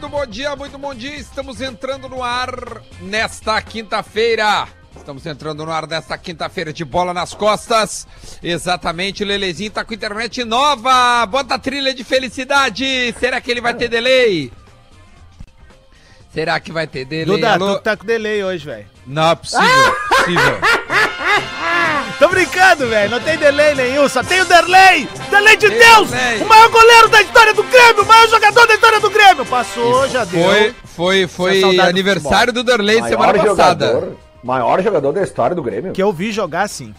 muito bom dia, muito bom dia. Estamos entrando no ar nesta quinta-feira. Estamos entrando no ar desta quinta-feira de bola nas costas. Exatamente, o Lelezinho tá com internet nova. Bota a trilha de felicidade. Será que ele vai ter delay? Será que vai ter delay? Duda, Alô? tu tá com delay hoje, velho. Não, é possível, possível. Tô brincando, velho. Não tem delay nenhum, só tem o delay! Delay de Tem Deus! delay. O maior goleiro da história do Grêmio! O maior jogador da história do Grêmio! Passou, já deu. Foi, foi, foi Essa saudade do aniversário do Derlei Maior semana passada. jogador, maior jogador da história do Grêmio. Que eu vi jogar sim.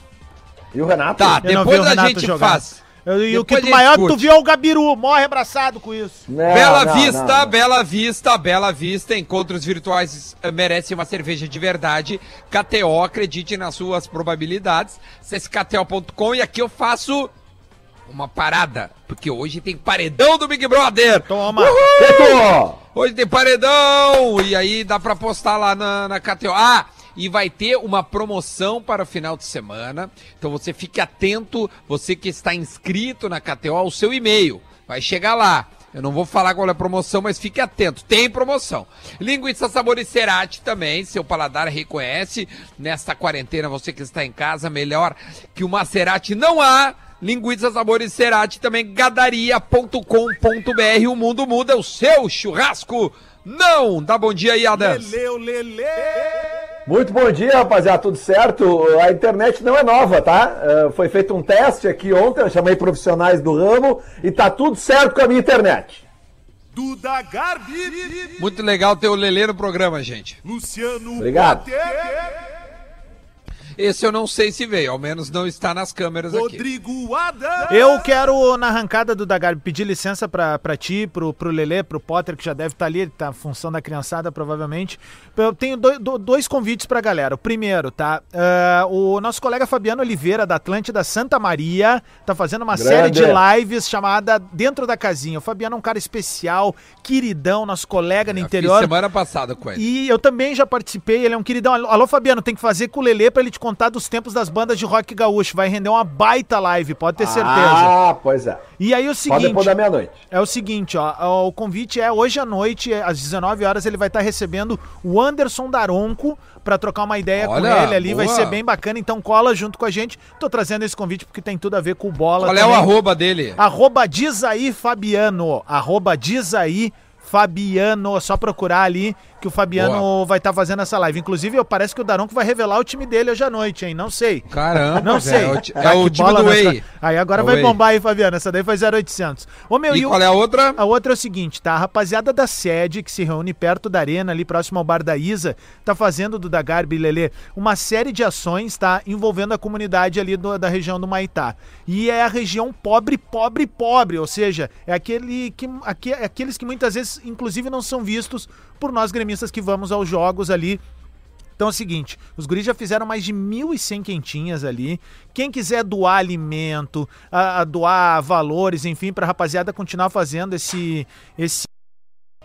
E o Renato? Tá, Eu depois o a gente jogar. faz. Eu- E o que maior que tu viu é o Gabiru. Morre abraçado com isso. Não, Bela não, Vista, não, não. Bela Vista, Bela Vista. Encontros virtuais eh, merecem uma cerveja de verdade. KTO, acredite nas suas probabilidades. Acesse KTO.com e aqui eu faço uma parada. Porque hoje tem paredão do Big Brother. Toma. Feito! Hoje tem paredão! E aí dá pra postar lá na, na KTO. Ah, e vai ter uma promoção para o final de semana. Então você fique atento, você que está inscrito na KTO, ao seu e-mail. Vai chegar lá. Eu não vou falar qual é a promoção, mas fique atento. Tem promoção. Linguiça Sabor e Cerati também, seu paladar reconhece. Nesta quarentena, você que está em casa, melhor que uma Cerati não há. Linguiça Sabor e Cerati também, gadaria.com.br. O mundo muda, o seu churrasco não. Dá bom dia aí, Adams. Leleu, lele. Muito bom dia, rapaziada. Tudo certo? A internet não é nova, tá? Eh, foi feito um teste aqui ontem, eu chamei profissionais do ramo e tá tudo certo com a minha internet. Duda Garbi, Muito legal ter o Lelê no programa, gente. Luciano Obrigado. Potter, Esse eu não sei se veio, ao menos não está nas câmeras aqui. Rodrigo Adams, Eu quero, na arrancada do Dagarbi, pedir licença pra, pra ti, pro, pro Lelê, pro Potter, que já deve estar ali, ele tá função da criançada, provavelmente. Eu tenho dois, do- dois convites pra galera. O primeiro, tá? Ah, o nosso colega Fabiano Oliveira, da Atlântida Santa Maria, tá fazendo uma Grande. série de lives chamada Dentro da Casinha. O Fabiano é um cara especial, queridão, nosso colega no Eu interior. Fiz semana passada com ele. E eu também já participei, ele é um queridão. Alô, Alô, Fabiano, tem que fazer com o Lelê pra ele te contar dos tempos das bandas de rock gaúcho. Vai render uma baita live, pode ter certeza. Ah, pois é. E aí o Pode seguinte, depois da meia-noite. é o seguinte, ó, o convite é hoje à noite, é, às 19 horas, ele vai estar recebendo o Anderson Daronco pra trocar uma ideia Olha, com ele ali, vai boa. ser bem bacana, então cola junto com a gente. Tô trazendo esse convite porque tem tudo a ver com o bola Qual é o também. arroba dele? Arroba diz aí Fabiano. Arroba diz aí Fabiano. É só procurar ali que o Fabiano Boa. vai estar fazendo essa live. Inclusive, eu- parece que o Daronco vai revelar o time dele hoje à noite, hein? Não sei. Caramba, Não sei. É o, Tá, é o time do Way. Aí agora É vai bombar aí, Fabiano. Essa daí foi 0800. Ô, meu, E o- qual é a outra? a outra é o seguinte, tá? A rapaziada da sede, que se reúne perto da arena, ali próximo ao Bar da Isa, tá fazendo do Dagarbi e Lelê uma série de ações, tá? Envolvendo a comunidade ali do- da região do Maitá. E é a região pobre, pobre, pobre. Ou seja, é aquele que, aque- aqueles que muitas vezes, inclusive, não são vistos por nós gremistas que vamos aos jogos ali então é o seguinte, os guris já fizeram mais de 1.100 quentinhas ali. Quem quiser doar alimento, a, a doar valores, enfim, pra rapaziada continuar fazendo esse esse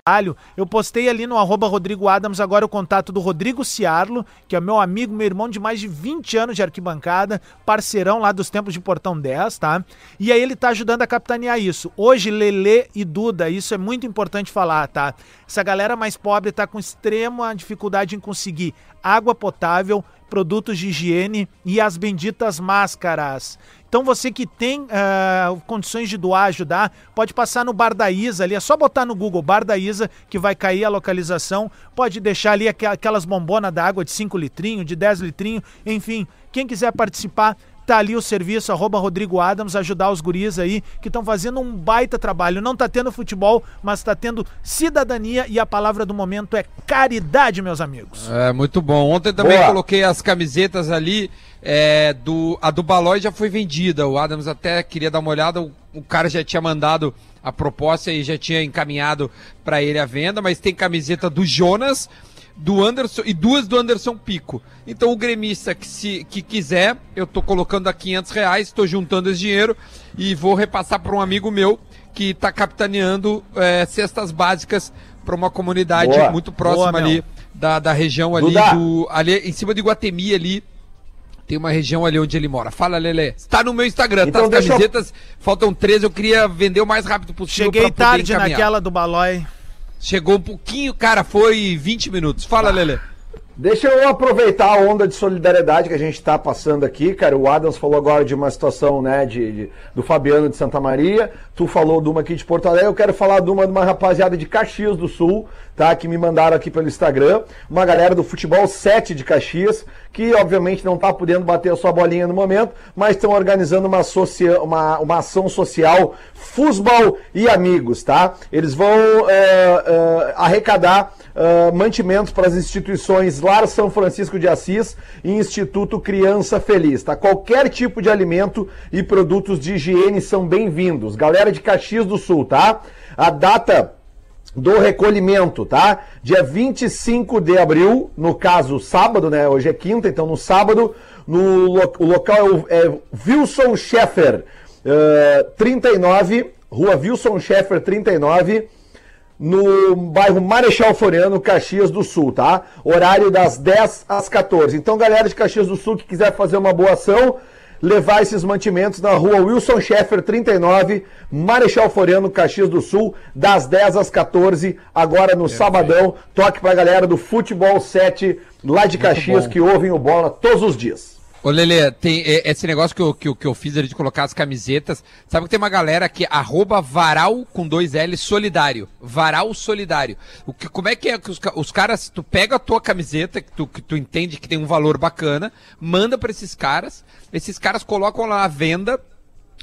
trabalho, eu postei ali no arroba Rodrigo Adams agora o contato do Rodrigo Ciarlo, que é meu amigo, meu irmão de mais de 20 anos de arquibancada, parceirão lá dos tempos de Portão 10, tá? E aí ele tá ajudando a capitanear isso. Hoje, Lelê e Duda, isso é muito importante falar, tá? Essa galera mais pobre tá com extrema dificuldade em conseguir água potável, produtos de higiene e as benditas máscaras. Então você que tem ah, condições de doar, ajudar, pode passar no Bar da Isa ali, é só botar no Google Bar da Isa que vai cair a localização, pode deixar ali aqu- aquelas bombonas d'água de 5 litrinhos, de 10 litrinhos, enfim, quem quiser participar, tá ali o serviço, arroba Rodrigo Adams, ajudar os guris aí, que estão fazendo um baita trabalho. Não tá tendo futebol, mas tá tendo cidadania e a palavra do momento é caridade, meus amigos. É, muito bom. Ontem também Boa. coloquei as camisetas ali. é, do, a do Balói já foi vendida. O Adams até queria dar uma olhada. O, o cara já tinha mandado a proposta e já tinha encaminhado para ele a venda. Mas tem camiseta do Jonas, do Anderson e duas do Anderson Pico. Então o gremista que, se, que quiser, eu tô colocando a 500 reais, tô juntando esse dinheiro e vou repassar para um amigo meu que tá capitaneando é, cestas básicas para uma comunidade Boa. muito próxima Boa, ali da, da região ali Duda. do. Ali em cima de Guatemi ali. Tem uma região ali onde ele mora. Fala, Lelê. Está no meu Instagram, Então tá? As deixa eu- camisetas, faltam 13, eu queria vender o mais rápido possível Cheguei tarde encaminhar. naquela do Balói. Chegou um pouquinho, cara, foi 20 minutos. Fala, Lele. Deixa eu aproveitar a onda de solidariedade que a gente está passando aqui, cara. O Adams falou agora de uma situação, né, de, de- do Fabiano de Santa Maria. Tu falou de uma aqui de Porto Alegre. Eu quero falar de uma, de uma rapaziada de Caxias do Sul, tá? Que me mandaram aqui pelo Instagram. Uma galera do futebol 7 de Caxias, que obviamente não tá podendo bater a sua bolinha no momento, mas estão organizando uma, socia uma, uma ação social Futebol e Amigos, tá? Eles vão é, é, arrecadar ah, mantimentos para as instituições Lar São Francisco de Assis e Instituto Criança Feliz, tá? Qualquer tipo de alimento e produtos de higiene são bem-vindos. Galera de Caxias do Sul, tá? A data do recolhimento, tá? Dia 25 de abril, no caso sábado, né? Hoje é quinta, então no sábado, no lo- o local é, é Wilson Schaeffer, eh, 39, Rua Wilson Schaeffer 39, no bairro Marechal Floriano, Caxias do Sul, tá? Horário das 10 às 14. Então, galera de Caxias do Sul que quiser fazer uma boa ação, levar esses mantimentos na rua Wilson Schaeffer 39, Marechal Floriano, Caxias do Sul, das 10 às 14, agora no sabadão. Toque pra galera do Futebol 7, lá de Caxias, bom. que ouvem o bola todos os dias. Ô, Lele, tem é, esse negócio que eu, que, que eu fiz de colocar as camisetas. Sabe que tem uma galera que arroba varal com dois L solidário. Varal solidário. O que, como é que é que os, os caras, tu pega a tua camiseta, que tu, que tu entende que tem um valor bacana, manda pra esses caras, esses caras colocam lá à venda,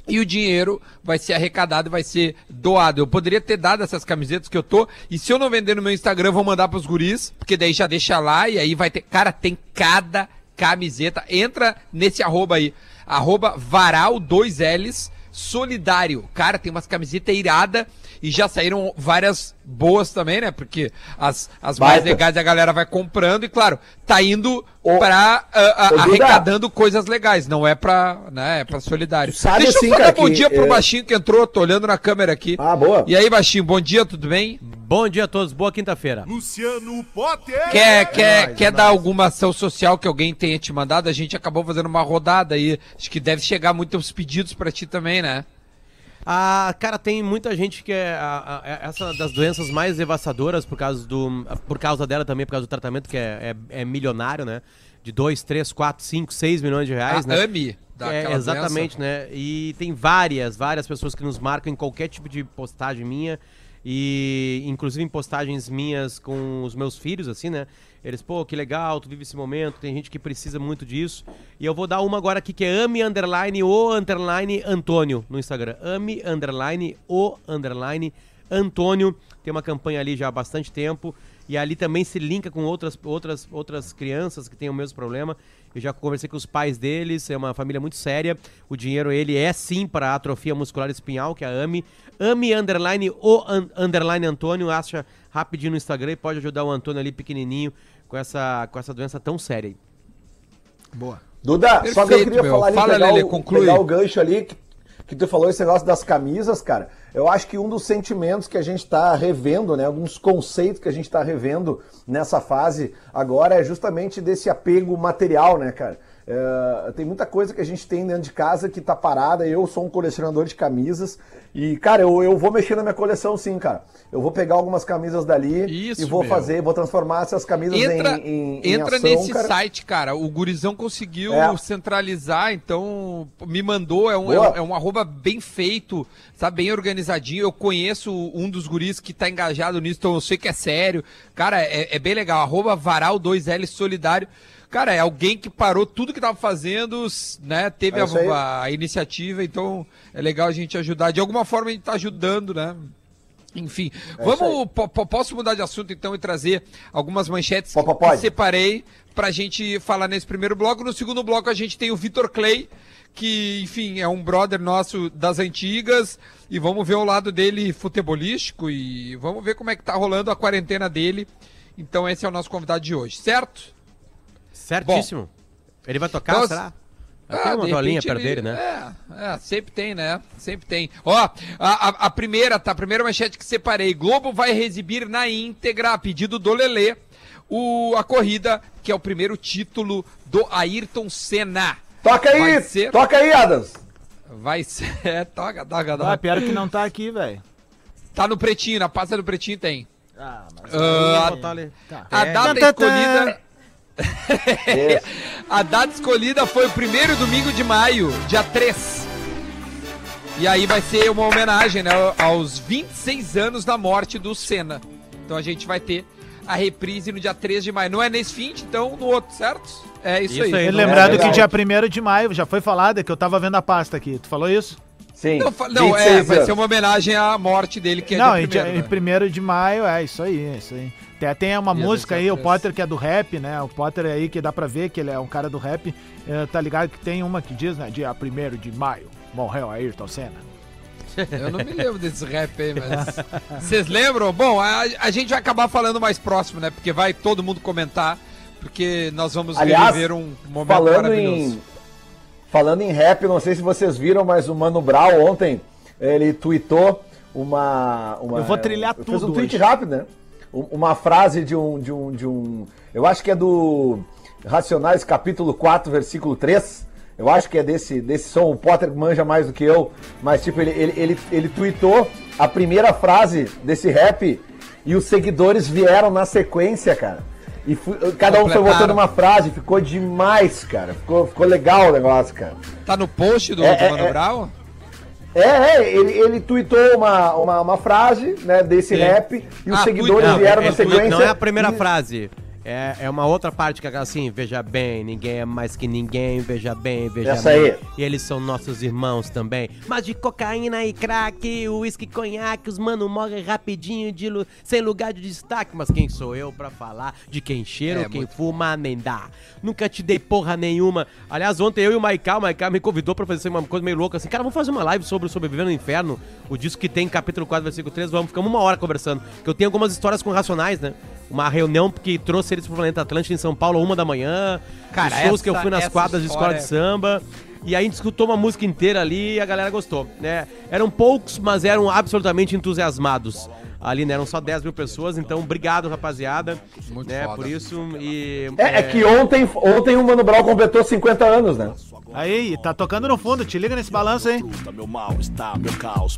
e o dinheiro vai ser arrecadado e vai ser doado. Eu poderia ter dado essas camisetas que eu tô, e se eu não vender no meu Instagram, vou mandar pros guris, porque daí já deixa lá, e aí vai ter. Cara, tem cada camiseta. Entra nesse arroba aí. Arroba varal 2Ls solidário. Cara, tem umas camisetas irada e já saíram várias boas também, né? Porque as, as mais legais a galera vai comprando e, claro, tá indo Ô, pra ah, ô, Duda. arrecadando coisas legais, não é pra, né, é pra solidário. Sabe Deixa assim, eu falar cara, bom que, dia pro é- Baixinho que entrou, tô olhando na câmera aqui. Ah, boa. E aí, Baixinho, bom dia, tudo bem? Bom dia a todos, boa quinta-feira. Luciano Potter. Quer, quer, nóis, quer é dar alguma ação social que alguém tenha te mandado? A gente acabou fazendo uma rodada aí. Acho que deve chegar muitos pedidos pra ti também, né? Ah, cara, tem muita gente que é a- a- é essa das doenças mais devassadoras por causa do por causa dela também, por causa do tratamento que é, é, é milionário, né? De 2, 3, 4, 5, 6 milhões de reais, a né? AMI. É, exatamente, né? E tem várias, várias pessoas que nos marcam em qualquer tipo de postagem minha. E inclusive em postagens minhas com os meus filhos, assim, né? Eles, pô, que legal, tu vive esse momento, tem gente que precisa muito disso. E eu vou dar uma agora aqui que é ame underline o underline Antônio no Instagram. Ame underline o underline Antônio. Tem uma campanha ali já há bastante tempo. E ali também se linka com outras, outras, outras crianças que têm o mesmo problema. Eu já conversei com os pais deles, é uma família muito séria. O dinheiro, ele é sim para atrofia muscular espinhal, que é a AMI. AMI underline o un- underline Antônio. Acha rapidinho no Instagram e pode ajudar o Antônio ali pequenininho com essa, com essa doença tão séria aí. Boa. Duda, só que eu Perfeito, queria meu. falar ali, Fala, pegar, Lelê, o, conclui. pegar o gancho ali, que, que tu falou esse negócio das camisas, cara. Eu acho que um dos sentimentos que a gente está revendo, né, alguns conceitos que a gente está revendo nessa fase agora é justamente desse apego material, né, cara? É, tem muita coisa que a gente tem dentro de casa que tá parada. Eu sou um colecionador de camisas e, cara, eu, eu vou mexer na minha coleção sim, cara. Eu vou pegar algumas camisas dali Isso, e vou meu. fazer, vou transformar essas camisas Entra, em, em, em entra ação, nesse cara. site, cara. O Gurizão conseguiu É. centralizar, então me mandou. É um, Boa. é, um, é um arroba bem feito, sabe? Bem organizadinho. Eu conheço um dos guris que tá engajado nisso, então eu sei que é sério. Cara, é, é bem legal. Arroba Varal2L Solidário. Cara, é alguém que parou tudo que tava fazendo, né? Teve É a, a iniciativa, então é legal a gente ajudar. De alguma forma a gente tá ajudando, né? Enfim, É vamos. po- po- posso mudar de assunto então e trazer algumas manchetes po- que separei pra gente falar nesse primeiro bloco. No segundo bloco a gente tem o Vitor Clay, que, enfim, é um brother nosso das antigas. E vamos ver o lado dele futebolístico e vamos ver como é que tá rolando a quarentena dele. Então esse é o nosso convidado de hoje, certo? Certíssimo. Ele vai tocar, Então, será? Ah, Tem uma repente perto ele- dele, né? É, é, sempre tem, né? Sempre tem. Ó, a, a, a primeira, tá? A primeira manchete que separei. Globo vai exibir na íntegra, a pedido do Lelê, o, a corrida, que é o primeiro título do Ayrton Senna. Toca aí, Vai ser- toca aí, Adams. Vai ser. É, toca, toca, Ah, toca. pior que não tá aqui, velho. Tá no pretinho, na pasta do pretinho tem. Ah, mas... Ah, Vou botar ali. a data escolhida. Isso. A data escolhida foi o primeiro domingo de maio, dia 3. E aí vai ser uma homenagem né, aos 26 anos da morte do Senna. Então a gente vai ter a reprise no dia 3 de maio. Não é nesse fim, então no outro, certo? É isso, Isso aí. aí. Lembrado é que dia 1 de maio, já foi falado, é que eu tava vendo a pasta aqui. Tu falou isso? Sim. Não, não, é, 26 vai ser uma homenagem à morte dele, que é não, dia em primeiro, né? em primeiro de maio, é isso aí, é isso aí. Tem, tem uma Dia música aí, o 23. Potter que é do rap, né? O Potter aí que dá pra ver que ele é um cara do rap. eh, tá ligado que tem uma que diz, né? Dia 1 de maio, morreu Ayrton Senna. Eu não me lembro desse rap aí, mas. Vocês lembram? Bom, a, a gente vai acabar falando mais próximo, né? Porque vai todo mundo comentar. Porque nós vamos Aliás, viver um momento falando maravilhoso. em falando em rap, não sei se vocês viram, mas o Mano Brown ontem ele tweetou uma, uma Eu vou trilhar fez tudo um tweet hoje. rápido, né? Um- Uma frase de um de um de um, eu acho que é do Racionais capítulo 4, versículo 3. Eu acho que é desse, desse som, o Potter manja mais do que eu, mas tipo, ele, ele, ele, ele tweetou a primeira frase desse rap e os seguidores vieram na sequência, cara. E fu- cada um foi botando uma frase, ficou demais, cara. Ficou, ficou legal o negócio, cara. Tá no post do, É, do é, Mano é. Brown? É, é, ele, ele tweetou uma, uma, uma frase, né, desse rap, e os Ah, seguidores tweet- vieram é, na é, sequência. Não é a primeira e- frase. É, é uma outra parte que é assim, veja bem, ninguém é mais que ninguém, veja bem, veja Essa bem. aí. E eles são nossos irmãos também. Mas de cocaína e crack, uísque, conhaque, os mano morrem rapidinho, de lu- sem lugar de destaque. Mas quem sou eu pra falar de quem cheira É, ou quem muito. fuma nem dá? Nunca te dei porra nenhuma. Aliás, ontem eu e o Maiká, o Maiká me convidou pra fazer uma coisa meio louca assim. Cara, vamos fazer uma live sobre o Sobrevivendo no Inferno, o disco que tem capítulo 4, versículo 3. Vamos, ficamos uma hora conversando. Que eu tenho algumas histórias com Racionais, né? Uma reunião que trouxe eles pro Planeta Atlântico em São Paulo, uma da manhã. Cara, os shows essa- que eu fui nas quadras de escola de samba. E aí a gente escutou uma música inteira ali e a galera gostou, né? Eram poucos, mas eram absolutamente entusiasmados. Ali, né? Eram só 10 mil pessoas, então obrigado, rapaziada. Muito né? foda. Por isso. E, É, é que ontem, ontem o Mano Brown completou 50 anos, né? Aí, tá tocando no fundo, te liga nesse balanço aí.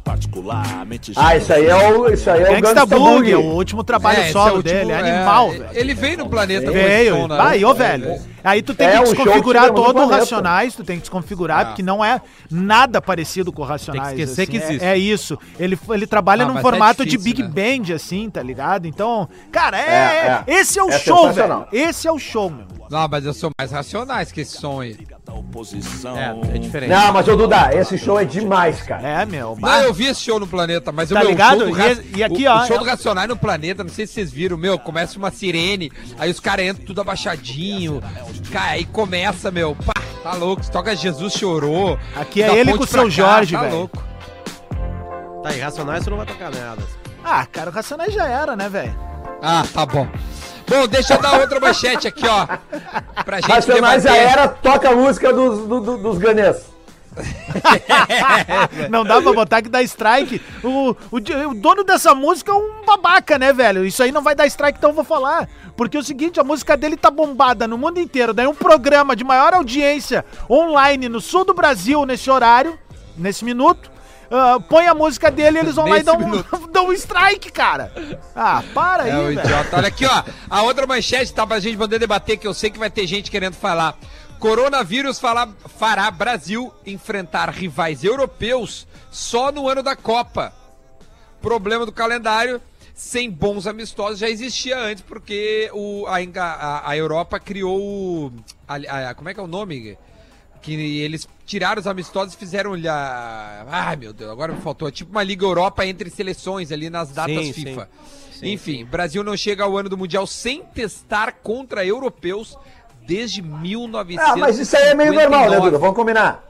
Particularmente. Ah, isso aí é o, isso aí é o Gangsta Boogie. é o último trabalho esse solo é último- dele, é é, animal, velho. Ele veio no planeta Veio, né? vai, ô É, velho. Aí tu tem É, que desconfigurar todo o. Racionais, tu tem que desconfigurar, Ah. porque não é nada parecido com o Racionais. Tem que esquecer assim, que é- existe. É, isso. Ele, ele trabalha Ah, num formato é de Big né? Band, assim, tá ligado? Então, cara, é, É, é. esse é o É show, velho. Esse é o show, meu. Não, mas eu sou mais racionais que esse som aí. É, é diferente. Não, mas ô Duda, esse show é demais, cara. É, meu. Não, eu vi esse show no Planeta, mas Tá o meu ligado? show do E Ra- e aqui, o, ó, o show é- do Racionais no Planeta, não sei se vocês viram, meu, começa uma sirene, aí os caras entram tudo abaixadinho, cara, aí começa, meu, pá, tá louco, se toca Jesus Chorou. Aqui é ele com o seu Jorge, tá velho. louco. Tá, irracionais você não vai tocar nada. Ah, cara, o Racionais já era, né, velho? Ah, tá bom. Bom, deixa eu dar outra manchete aqui, ó, pra gente Racionais já debater. era, toca a música dos, do, do- dos ganês. Não dá pra botar que dá strike. O, o, o dono dessa música é um babaca, né, velho? Isso aí não vai dar strike, então eu vou falar. Porque é o seguinte, a música dele tá bombada no mundo inteiro. Daí um programa de maior audiência online no sul do Brasil, nesse horário, nesse minuto, ah, põe a música dele e eles vão lá e dão, um- dão um strike, cara. Ah, para aí, É o velho. idiota. Olha aqui, ó. A outra manchete tá pra gente poder debater, que eu sei que vai ter gente querendo falar. Coronavírus fala- fará Brasil enfrentar rivais europeus só no ano da Copa. Problema do calendário, sem bons amistosos, já existia antes, porque o, a, a- a Europa criou o. a- a- como é que é o nome? Que eles tiraram os amistosos e fizeram. a- Ai, meu Deus, agora me faltou. É tipo uma Liga Europa entre seleções ali nas datas Sim, FIFA. sim. Enfim, Brasil não chega ao ano do Mundial sem testar contra europeus desde 1959. Ah, mas isso aí é meio normal, né, Duda? Vamos combinar.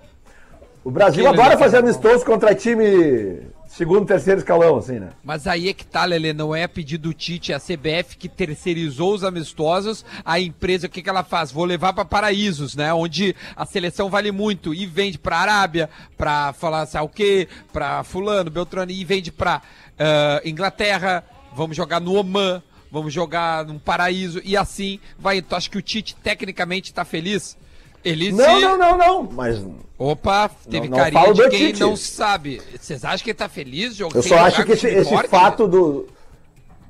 O Brasil Aquilo adora fazer amistoso contra time segundo, terceiro escalão, assim, né? Mas aí é que tá, Lelê, não é pedido do Tite, é a CBF que terceirizou os amistosos, a empresa, o que que ela faz? Vou levar para paraísos, né, onde a seleção vale muito, e vende pra Arábia, pra falar sabe o quê, pra fulano, Beltrano, e vende pra ah, Inglaterra, vamos jogar no Oman, vamos jogar num paraíso, e assim vai. Tu acha que o Tite tecnicamente tá feliz? Ele Não, se... não, não, não. Mas Opa, teve não carinha falo de quem Tite. não sabe. Vocês acham que ele tá feliz? Jogo eu só acho que esse, esse forte? fato do.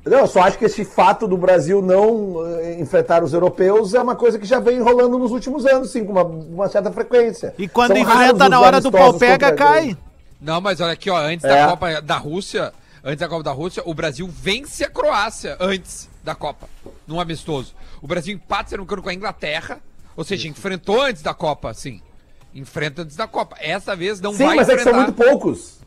Não, eu só acho que esse fato do Brasil não eh, enfrentar os europeus é uma coisa que já vem rolando nos últimos anos, sim, com uma, uma certa frequência. E quando São enfrenta na hora do pau pega, cai. Não, mas olha aqui, ó, antes É. da Copa da Rússia, antes da Copa da Rússia, o Brasil vence a Croácia antes da Copa, num amistoso. O Brasil empata, se não me engano, com a Inglaterra, ou seja, enfrentou antes da Copa, sim. Enfrenta antes da Copa. Essa vez não Sim, vai mas é que são enfrentar. muito poucos.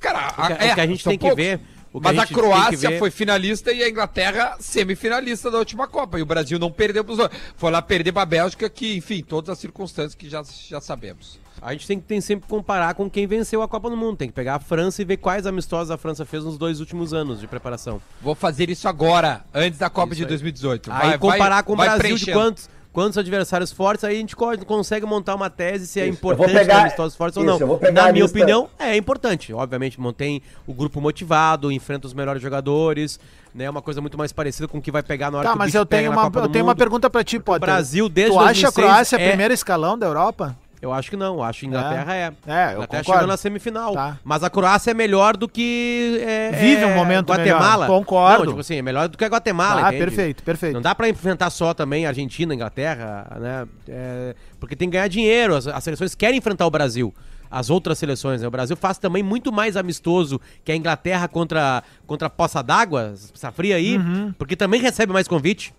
Cara, O que- o que a gente são tem que ver- a mas a, que Croácia ver- foi finalista e a Inglaterra semifinalista da última Copa. E o Brasil não perdeu pros outros. Foi lá perder pra Bélgica, que, enfim, todas as circunstâncias que já, já sabemos. A gente tem que tem sempre comparar com quem venceu a Copa do Mundo. Tem que pegar a França e ver quais amistosos a França fez nos dois últimos anos de preparação. Vou fazer isso agora, antes da Copa Isso de aí. 2018. Aí Vai- comparar vai- com o Brasil de quantos, quantos adversários fortes, aí a gente co- consegue montar uma tese se é Isso. Eu importante pegar- ter amistosos fortes ou isso, não. eu vou pegar Na a minha lista- opinião, é importante. Obviamente, mantém o grupo motivado, enfrenta os melhores jogadores, né? Uma coisa muito mais parecida com o que vai pegar na hora Tá, que o mas eu tenho, uma, eu tenho uma pergunta pra ti, Potter. Brasil, desde Tu acha a 2006 Croácia é- primeiro escalão da Europa? Eu acho que não, eu acho que Inglaterra é. É, eu a Inglaterra concordo. chegou na semifinal. Tá. Mas a Croácia é melhor do que. é, Vive é, um momento Guatemala. melhor. Concordo. Não, tipo assim, é melhor do que a Guatemala. Ah, perfeito, perfeito. Não dá pra enfrentar só também Argentina, Inglaterra, né? É, porque tem que ganhar dinheiro. As, as seleções querem enfrentar o Brasil. As outras seleções, né? O Brasil faz também muito mais amistoso que a Inglaterra contra, contra a Poça d'Água, essa fria aí, Uhum. porque também recebe mais convite,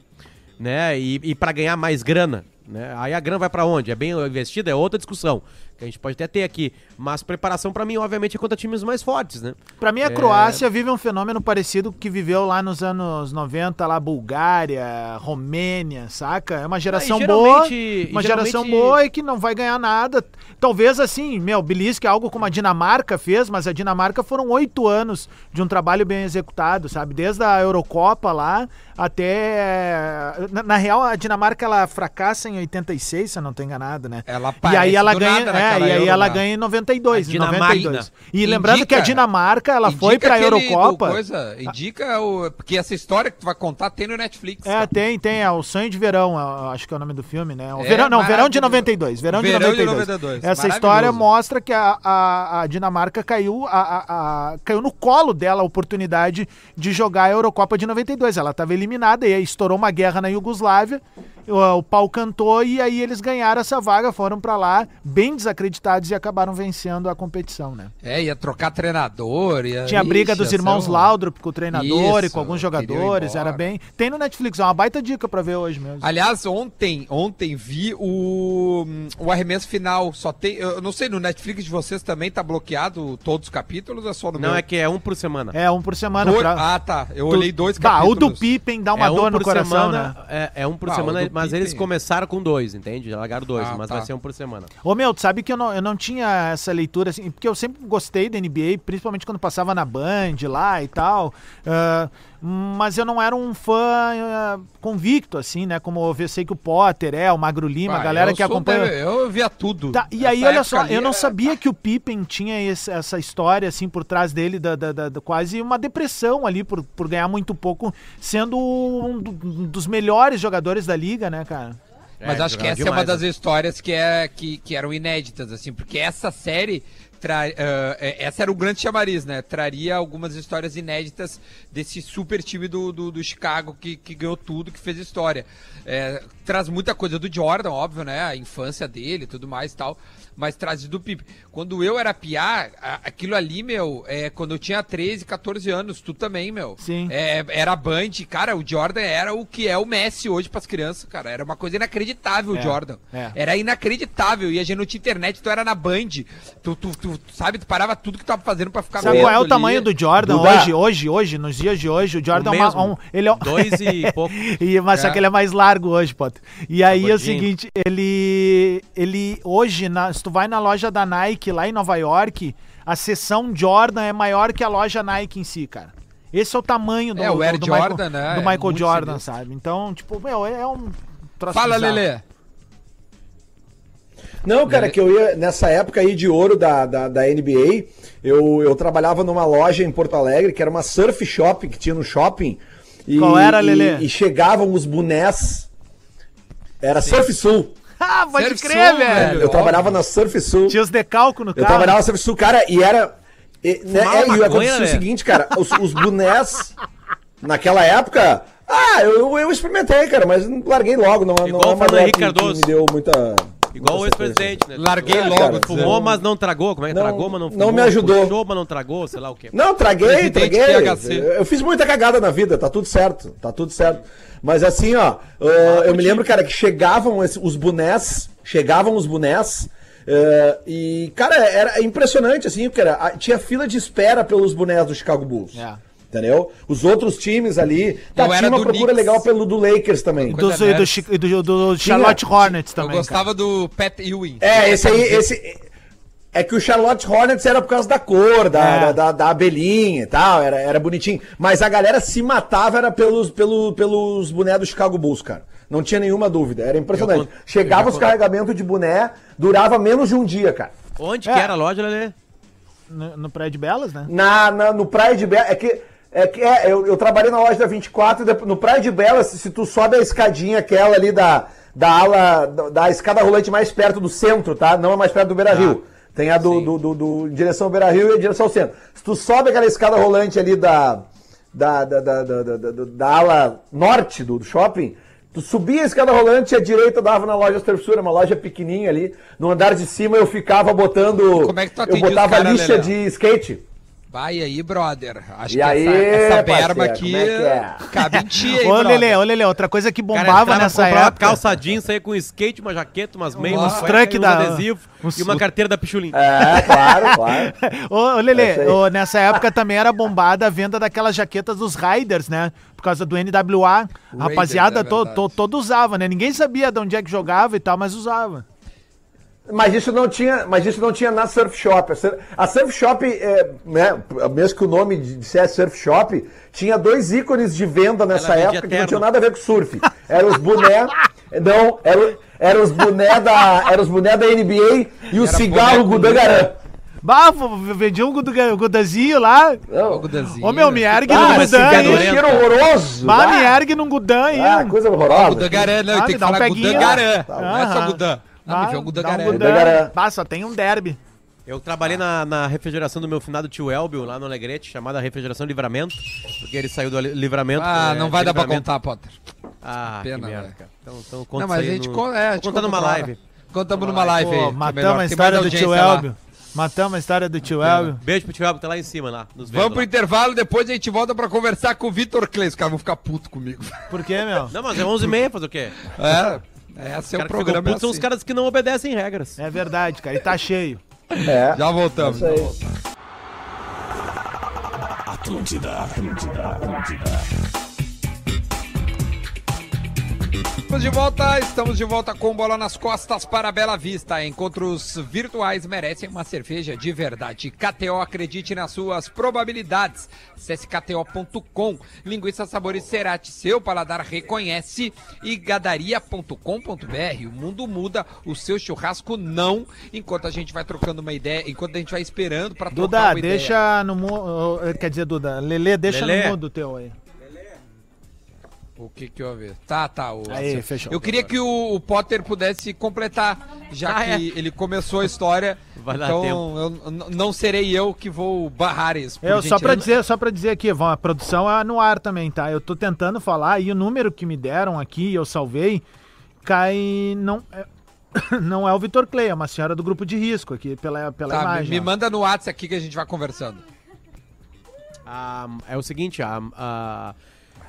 né? E, e para ganhar mais grana. Né? Aí a grana vai pra onde? É bem investida? É outra discussão. Que a gente pode até ter aqui. Mas preparação pra mim, obviamente, é contra times mais fortes, né? Pra mim, a É. Croácia vive um fenômeno parecido com o que viveu lá nos anos 90, lá Bulgária, Romênia, saca? É uma geração e boa, uma geração geralmente- boa e que não vai ganhar nada. Talvez assim, meu, belisque algo como a Dinamarca fez, mas a Dinamarca foram oito anos de um trabalho bem executado, sabe? Desde a Eurocopa lá até... Na, na real, a Dinamarca, ela fracassa em 86, se eu não tô enganado, né? Ela e aí ela ganha, é, e aí Euro, ela né? ganha em 92, A em Dinamarca. 92. E lembrando que a Indica- Dinamarca, ela foi Indica pra aquele Eurocopa. Coisa, indica o. Porque essa história que tu vai contar tem no Netflix. É, cara. tem, tem, é o Sonho de Verão, é, acho que é o nome do filme, né? O É, verão, não, Verão de maravilhoso. 92, Verão, de, Verão de 92. 92, Essa história mostra que a, a, a Dinamarca caiu, a, a- a- caiu no colo dela a oportunidade de jogar a Eurocopa de 92. Ela estava eliminada e aí estourou uma guerra na Iugoslávia, o, o pau cantou e aí eles ganharam essa vaga, foram pra lá bem desacreditados e acabaram vencendo a competição, né? É, ia trocar treinador. Ia... Tinha briga Ixi, dos irmãos um- Laudrup com o treinador e Isso, com alguns jogadores, era bem... Tem no Netflix, é uma baita dica pra ver hoje mesmo. Aliás, ontem, ontem vi o, o arremesso final. Só tem. Eu não sei, no Netflix de vocês também tá bloqueado todos os capítulos ou é só no Não, meu? é que é um por semana. É, um por semana. Dois- pra- Ah, tá. Eu Tu- olhei dois Bah, capítulos. o do Pippen dá uma é um dor no por coração, semana, né? É, é um por Ah, semana, mas eles começaram com dois, entende? Já largaram dois, Ah, mas tá. vai ser um por semana. Ô, meu, tu sabe que eu não, eu não tinha essa leitura, assim, porque eu sempre gostei da NBA, principalmente quando passava na Band lá e tal, ah, mas eu não era um fã ah, convicto, assim, né? Como eu sei que o Potter é, o Magro Lima, Ah, a galera eu que acompanha... de- Eu via tudo. Tá, e Essa aí, olha só, eu não é- sabia que o Pippen tinha esse- essa história, assim, por trás dele, da, da- da- da- quase uma depressão ali, por, por ganhar muito pouco, sendo um do- um dos melhores jogadores da liga, né, cara? Mas É, acho que essa é demais, uma das né? histórias que, é, que, que eram inéditas, assim, porque essa série. Tra... é- essa era o grande chamariz, né? Traria algumas histórias inéditas desse super time do, do, do Chicago que, que ganhou tudo, que fez história. É, traz muita coisa do Jordan, óbvio, né? A infância dele tudo mais e tal. Mas traz do Pipe. Quando eu era piá, a- aquilo ali, meu, é, quando eu tinha 13, 14 anos, tu também, meu. Sim. É, era Band, cara, o Jordan era o que é o Messi hoje pras crianças, cara. Era uma coisa inacreditável o É, Jordan. é. Era inacreditável. E a gente não tinha internet, tu era na Band. Tu, tu, tu, sabe, tu parava tudo que tu tava fazendo pra ficar Sabe qual é o vendo tamanho ali. do Jordan Duda. hoje, hoje, hoje, nos dias de hoje? O Jordan O é um, ele é um- Dois e pouco. e, mas só É. que ele é mais largo hoje, Potter. E aí é o seguinte, ele ele hoje, na- se tu vai na loja da Nike lá em Nova York, a seção Jordan é maior que a loja Nike em si, cara. Esse é o tamanho do, É, o do- Air do Jordan, Michael, né? do É Michael muito Jordan, sinistro. sabe? Então, tipo, meu, é um troço Fala, bizarro. Lelê. Não, cara, que eu ia, nessa época aí de ouro da, da, da NBA, eu, eu trabalhava numa loja em Porto Alegre, que era uma surf shop que tinha no shopping. E, Qual era, e- Lelê? E, chegavam os bonés. Era Surf Sul. Ah, pode Surf crer, Sul, velho. Eu trabalhava na Surf Sul. Tinha os decalcos no Eu carro. trabalhava na Surf Sul, cara, e era. E, né, é, e maconha, aconteceu o né? seguinte, cara, os, os bonés, naquela época, ah, eu, eu experimentei, cara, mas larguei logo, não, não Igual é o uma que Cardoso. me deu muita... Igual o ex-presidente, né? Larguei É, logo. cara. Fumou, mas não tragou. Como é que Não- tragou, mas não não fumou? me ajudou. Puxou, mas não tragou, sei lá o quê. Não, traguei, traguei. Eu fiz muita cagada na vida, tá tudo certo, tá tudo certo. Mas assim, ó, eu me lembro, cara, que chegavam os bonés, chegavam os bonés, uh, e, cara, era impressionante, assim, cara, a- tinha fila de espera pelos bonés do Chicago Bulls. É. Entendeu? Os outros times ali. Tá, Eu tinha uma procura Knicks. legal pelo do Lakers também. Do, do, do, do- do Charlotte Hornets Eu também. cara. gostava do Pat Ewing. É, esse aí, esse. É que o Charlotte Hornets era por causa da cor, da, É. da, da- da abelhinha e tal, era, era bonitinho. Mas a galera se matava era pelos, pelo, pelos bonés do Chicago Bulls, cara. Não tinha nenhuma dúvida, era impressionante. Eu Chegava eu os carregamentos de boné, durava menos de um dia, cara. Onde É. que era a loja, Lelê? No, no Praia de Belas, né? Na, na- no Praia de Belas. É que. É que é, eu, eu trabalhei na loja da 24 e depois- no Praia de Belas, se tu sobe a escadinha aquela ali da, da ala, da, da escada rolante mais perto do centro, tá? Não é mais perto do Beira Rio. Tem a do, do, do, do- em direção ao Beira Rio e a direção ao centro. Se tu sobe aquela escada rolante ali da, da, da, da, da, da, da- da ala norte do, do shopping, tu subia a escada rolante e a direita dava na loja Surfsura, uma loja pequenininha ali. No andar de cima eu ficava botando. Como é que tu eu botava lixa de skate. Vai aí, brother. Acho E que aí, essa, essa berma parceiro, aqui é que é? cabe em ti aí, Ô. Lele, ô, Lele, outra coisa que Cara, bombava entrava, nessa comprava época. calça jeans, saía com skate, uma jaqueta, umas meias, Uns uma e uns da- adesivo uns- e uma carteira da Pichulim. É, claro, claro. Ô, ô É ô, nessa época também era bombada a venda daquelas jaquetas dos Riders, né? Por causa do NWA. Rapaziada é to, verdade. to- todo usava, né? Ninguém sabia de onde é que jogava e tal, mas usava. Mas isso não tinha, mas isso não tinha na Surf Shop. A Surf, a Surf Shop, é, né, mesmo que o nome dissesse Surf Shop, tinha dois ícones de venda nessa Ela época que não tinham nada a ver com surf. Eram os boné, não, eram, eram os boné da, eram os boné da NBA e o Era cigarro Gudangarã. Bah, v- vendia um gudanzinho lá. Não. Gudanzinho. Ô, meu, me ergue Ah, num gudan aí. adorei. cheiro horroroso. Bah, me Ah, ergue num gudan aí. ah, coisa horrorosa. Gudangaré, não, Ah, tem me que um falar peguinho. Gudangaré. Não é só. Gudan. Não, me Ah, um um Gudangaré. gudan. Gudangaré. Bah, só tem um derby. Eu trabalhei na, na refrigeração do meu finado tio Elbio, lá no Alegrete, chamada Refrigeração Livramento, porque ele saiu do li- Livramento. Ah, é, não vai dar pra contar, Potter. Ah, Pena, que merda, cara. Então, então conta Não, mas a isso aí gente no- conta, é, a gente conta numa live. Contamos numa live aí. Pô, é matamos a história do tio. Elbio. Matamos a história do tio Elbio. Beijo pro tio Elbio, que tá lá em cima, lá. Nos vendo Vamos pro lá. intervalo, depois a gente volta pra conversar com o Vitor Clay. Os caras vão ficar puto comigo. Por quê, meu? Não, mas é 11h30, fazer o quê? É, é Os o caras que ficam programa. é são os assim. caras que não obedecem regras. É verdade, cara. E tá cheio. É, Já voltamos. isso aí. Atlântida, Atlântida, Atlântida. Estamos de volta, estamos de volta com bola nas costas para a Bela Vista. Encontros virtuais merecem uma cerveja de verdade. KTO, acredite nas suas probabilidades. Acesse kto.com. Linguiça Sabores Cerati, seu paladar reconhece. E gadaria.com.br. O mundo muda, o seu churrasco não. Enquanto a gente vai trocando uma ideia, enquanto a gente vai esperando para trocar Duda, uma ideia. deixa no mudo. Quer dizer, Duda, Lele, deixa Lelê. no mudo teu aí. O que que houve? Tá, tá. O, Aí, fechou. Eu queria que o, o Potter pudesse completar, já Ah, que é. ele começou a história. Vai dar então, tempo. eu não serei eu que vou barrar isso. Eu, só pra gentileza. dizer, só pra dizer aqui, Vão, a produção é no ar também, tá? Eu tô tentando falar e o número que me deram aqui, eu salvei, cai. Não é, não é o Vitor Clay, é uma senhora do grupo de risco aqui, pela, pela Tá, me, imagem. me ó. manda no WhatsApp aqui que a gente vai conversando. Ah, é o seguinte, ah, ah,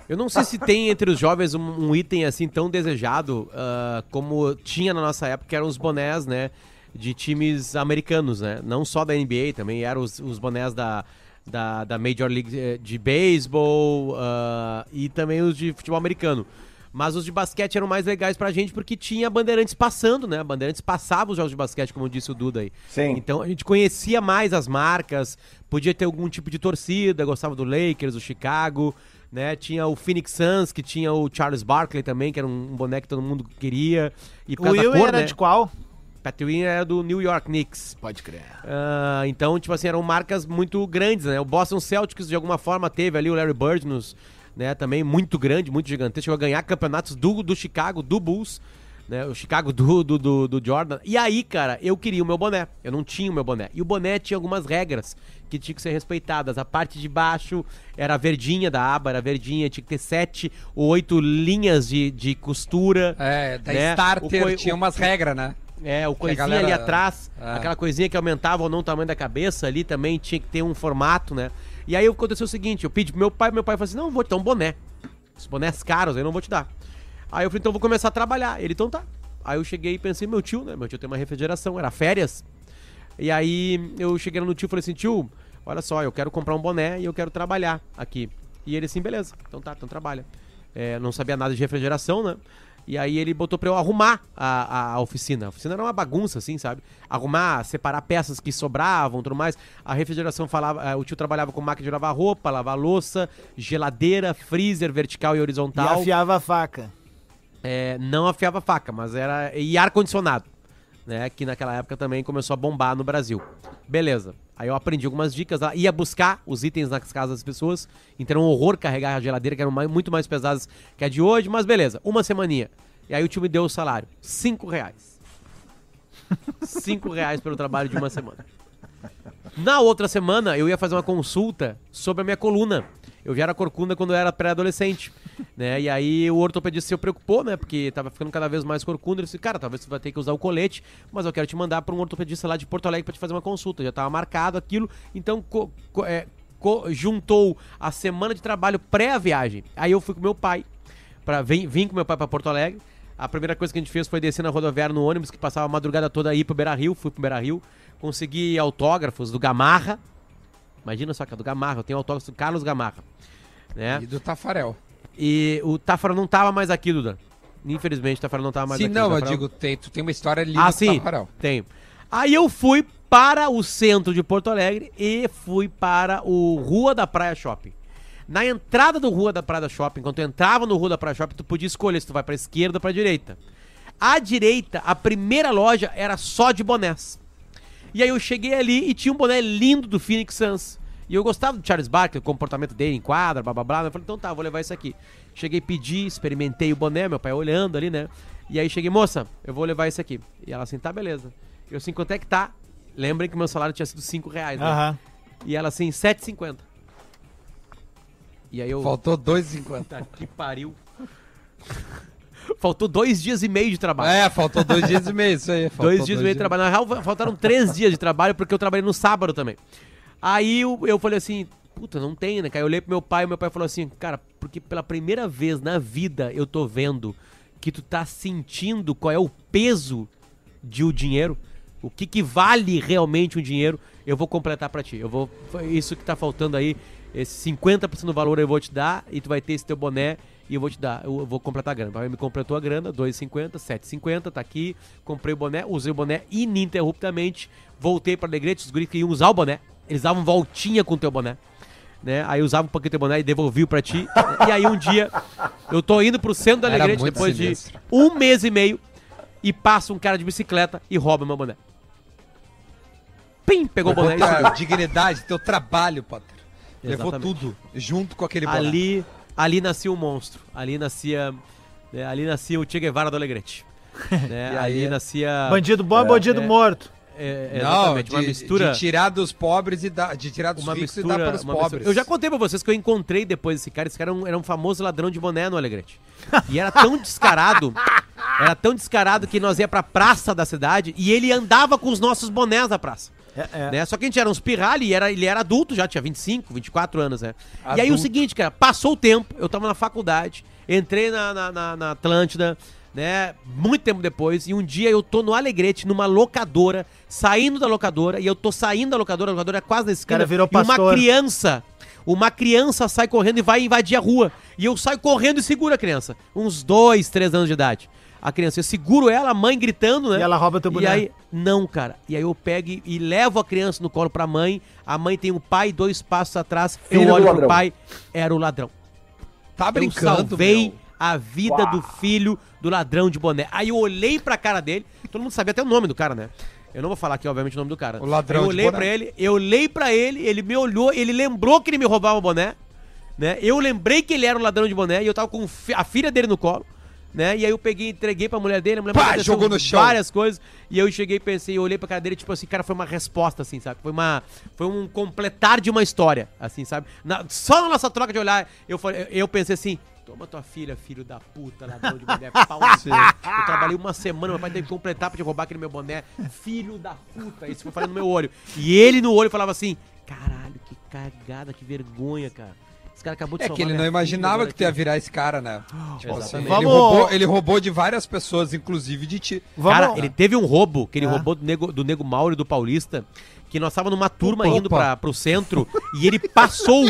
eu não sei se tem entre os jovens um, um item assim tão desejado ah, como tinha na nossa época, que eram os bonés, né? De times americanos, né? Não só da NBA, também eram os, os bonés da, da, da Major League eh, de beisebol ah, e também os de futebol americano. Mas os de basquete eram mais legais pra gente porque tinha Bandeirantes passando, né? Bandeirantes passava os jogos de basquete, como disse o Duda aí. Sim. Então a gente conhecia mais as marcas, podia ter algum tipo de torcida, gostava do Lakers, do Chicago, né? Tinha o Phoenix Suns, que tinha o Charles Barkley também, que era um, um boneco que todo mundo queria. E por O Will cor, era né? de qual? Pat Ewing era do New York Knicks. Pode crer. Ah, então, tipo assim, eram marcas muito grandes, né? O Boston Celtics, de alguma forma, teve ali o Larry Bird nos, né, também muito grande, muito gigantesco, chegou a ganhar campeonatos do, do Chicago, do Bulls, né? O Chicago do, do, do, do Jordan. E aí, cara, eu queria o meu boné. Eu não tinha o meu boné. E o boné tinha algumas regras que tinham que ser respeitadas. A parte de baixo era verdinha da aba, era verdinha, tinha que ter sete ou oito linhas de, de costura. É, da né? Starter coi- tinha o- umas regras, né? É, o coisinha galera- ali atrás, É. aquela coisinha que aumentava ou não o tamanho da cabeça ali também tinha que ter um formato, né? E aí aconteceu o seguinte, eu pedi pro meu pai, meu pai falou assim, não, vou te dar um boné. Os bonés caros aí eu não vou te dar. Aí eu falei, então vou começar a trabalhar. Ele, então tá. Aí eu cheguei e pensei, meu tio, né? Meu tio tem uma refrigeração, era férias. E aí eu cheguei no tio e falei assim, tio, olha só, eu quero comprar um boné e eu quero trabalhar aqui. E ele assim, beleza, então tá, então trabalha. É, não sabia nada de refrigeração, né? E aí ele botou pra eu arrumar a, a, oficina. A oficina era uma bagunça, assim, sabe? Arrumar, separar peças que sobravam, tudo mais. A refrigeração falava, eh, o tio trabalhava com máquina de lavar roupa, lavar louça, geladeira, freezer vertical e E horizontal. afiava a faca. É, não afiava faca, mas era. E ar-condicionado. Né, que naquela época também começou a bombar no Brasil. Beleza. Aí eu aprendi algumas dicas lá, ia buscar os itens nas casas das pessoas. Então era um horror carregar a geladeira, que eram mai- muito mais pesadas que a de hoje, mas beleza, uma semaninha. E aí o tio me deu o salário: cinco reais. Cinco reais pelo trabalho de uma semana. Na outra semana, eu ia fazer uma consulta sobre a minha coluna. Eu já era corcunda quando eu era pré-adolescente, né? E aí o ortopedista se preocupou, né? Porque tava ficando cada vez mais corcunda. Ele disse, cara, talvez você vai ter que usar o colete, mas eu quero te mandar para um ortopedista lá de Porto Alegre para te fazer uma consulta. Já tava marcado aquilo, então co- co- é, co- juntou a semana de trabalho pré-viagem. Aí eu fui com meu pai, pra, vim, vim com meu pai para Porto Alegre. A primeira coisa que a gente fez foi descer na rodoviária no ônibus, que passava a madrugada toda aí pro Beira Rio. Fui pro Beira Rio, consegui autógrafos do Gamarra. Imagina só que é do Gamarra, eu tenho autógrafo do Carlos Gamarra. Né? E do Tafarel. E o Tafara não tava mais aqui, Duda. Infelizmente, o Tafara não tava mais Sim, aqui. não, O eu digo, tem, tu tem uma história ali Ah, do sim, Tafarel. tenho. Aí eu fui para o centro de Porto Alegre e fui para o Rua da Praia Shopping. Na entrada do Rua da Praia Shopping, quando tu entrava no Rua da Praia Shopping, tu podia escolher se tu vai pra esquerda ou pra direita. À direita, a primeira loja era só de bonés. E aí eu cheguei ali e tinha um boné lindo do Phoenix Suns. E eu gostava do Charles Barkley, o comportamento dele em quadra, blá blá blá. Eu falei, então tá, vou levar isso aqui. Cheguei, pedi, experimentei o boné, meu pai olhando ali, né? E aí cheguei, moça, eu vou levar isso aqui. E ela assim, tá, beleza. Eu assim, quanto é que tá? Lembrem que meu salário tinha sido 5 reais, né? Aham. E ela assim, 7,50. E aí eu. Faltou 2,50. Puta que pariu. Faltou dois dias e meio de trabalho. É, faltou dois dias e meio, isso aí. faltou Dois dias e meio de trabalho. Na real, faltaram três dias de trabalho, porque eu trabalhei no sábado também. Aí eu, eu falei assim, puta, não tem, né, cara? Eu olhei pro meu pai e meu pai falou assim, cara, porque pela primeira vez na vida eu tô vendo que tu tá sentindo qual é o peso de o dinheiro, o que que vale realmente o dinheiro, eu vou completar pra ti. Eu vou, isso que tá faltando aí, esse 50% do valor eu vou te dar e tu vai ter esse teu boné e eu vou te dar, eu vou completar a grana. O pai me completou a grana, 2,50, 7,50, tá aqui, comprei o boné, usei o boné ininterruptamente, voltei pra Alegrete, os guris iam usar o boné, eles davam voltinha com o teu boné. Né? Aí eu usava um pouquinho teu boné e devolvi pra ti. e aí um dia eu tô indo pro centro da Alegrete depois sinistro. de um mês e meio e passa um cara de bicicleta e rouba meu boné. Pim, pegou o boné e Tua subiu. dignidade, teu trabalho, Potter. Levou tudo junto com aquele boné. Ali, ali nascia o monstro. Ali nascia, né, ali nascia o Che Guevara do Alegrete. né? E ali aí- nascia Bandido bom e bandido é. morto. É, Não, exatamente, de, uma mistura de tirar dos pobres e dar, de tirar dos uma ricos mistura, e dar para os pobres. mistura. Eu já contei pra vocês que eu encontrei depois desse cara. Esse cara era um, era um famoso ladrão de boné no Alegrete. E era tão descarado, era tão descarado que nós ia pra praça da cidade e ele andava com os nossos bonés na praça. É, é. Né? Só que a gente era uns pirralho e era, ele era adulto já, tinha 25, 24 anos, né? E aí o Adulto. seguinte, cara, passou o tempo, eu tava na faculdade, entrei na, na, na- na Atlântida, né? Muito tempo depois, e um dia eu tô no Alegrete, numa locadora, saindo da locadora, e eu tô saindo da locadora, a locadora é quase na esquina, cara virou e uma criança, uma criança sai correndo e vai invadir a rua. E eu saio correndo e seguro a criança. Uns dois, três anos de idade. A criança, eu seguro ela, a mãe gritando, né? E ela rouba teu E boné. aí, não, cara. E aí eu pego e, e levo a criança no colo pra mãe. A mãe tem um pai dois passos atrás. Filho eu do olho pro pai, era o ladrão. Tá eu brincando, salvei meu. A vida do filho do ladrão de boné. Aí eu olhei pra cara dele, todo mundo sabia até o nome do cara, né? Eu não vou falar aqui, obviamente, o nome do cara. O ladrão Eu de olhei boné. pra ele, eu olhei pra ele, ele me olhou, ele lembrou que ele me roubava o boné, né? Eu lembrei que ele era um ladrão de boné e eu tava com a filha dele no colo, né? E aí eu peguei, entreguei pra mulher dele, a mulher Pá, jogou no chão. várias coisas. E eu cheguei e pensei, eu olhei pra cara dele, tipo assim, cara, foi uma resposta, assim, sabe? Foi uma. Foi um completar de uma história, assim, sabe? Na- só na nossa troca de olhar, eu, eu pensei assim. Toma tua filha, filho da puta, ladrão de mulher, pau seu. Eu trabalhei uma semana, meu pai teve que completar pra te roubar aquele meu boné. Filho da puta, isso foi falando no meu olho. E ele no olho falava assim: caralho, que cagada, que vergonha, cara. Esse cara acabou de É que ele não imaginava que tu ia virar esse cara, né? Tipo assim, ele, Vamos- roubou, ele roubou de várias pessoas, inclusive de ti. Vamos- Cara, ele teve um roubo, que ele É. roubou do nego, do nego Mauro e do Paulista, que nós tava numa turma Opa. indo pra, pro centro e ele passou.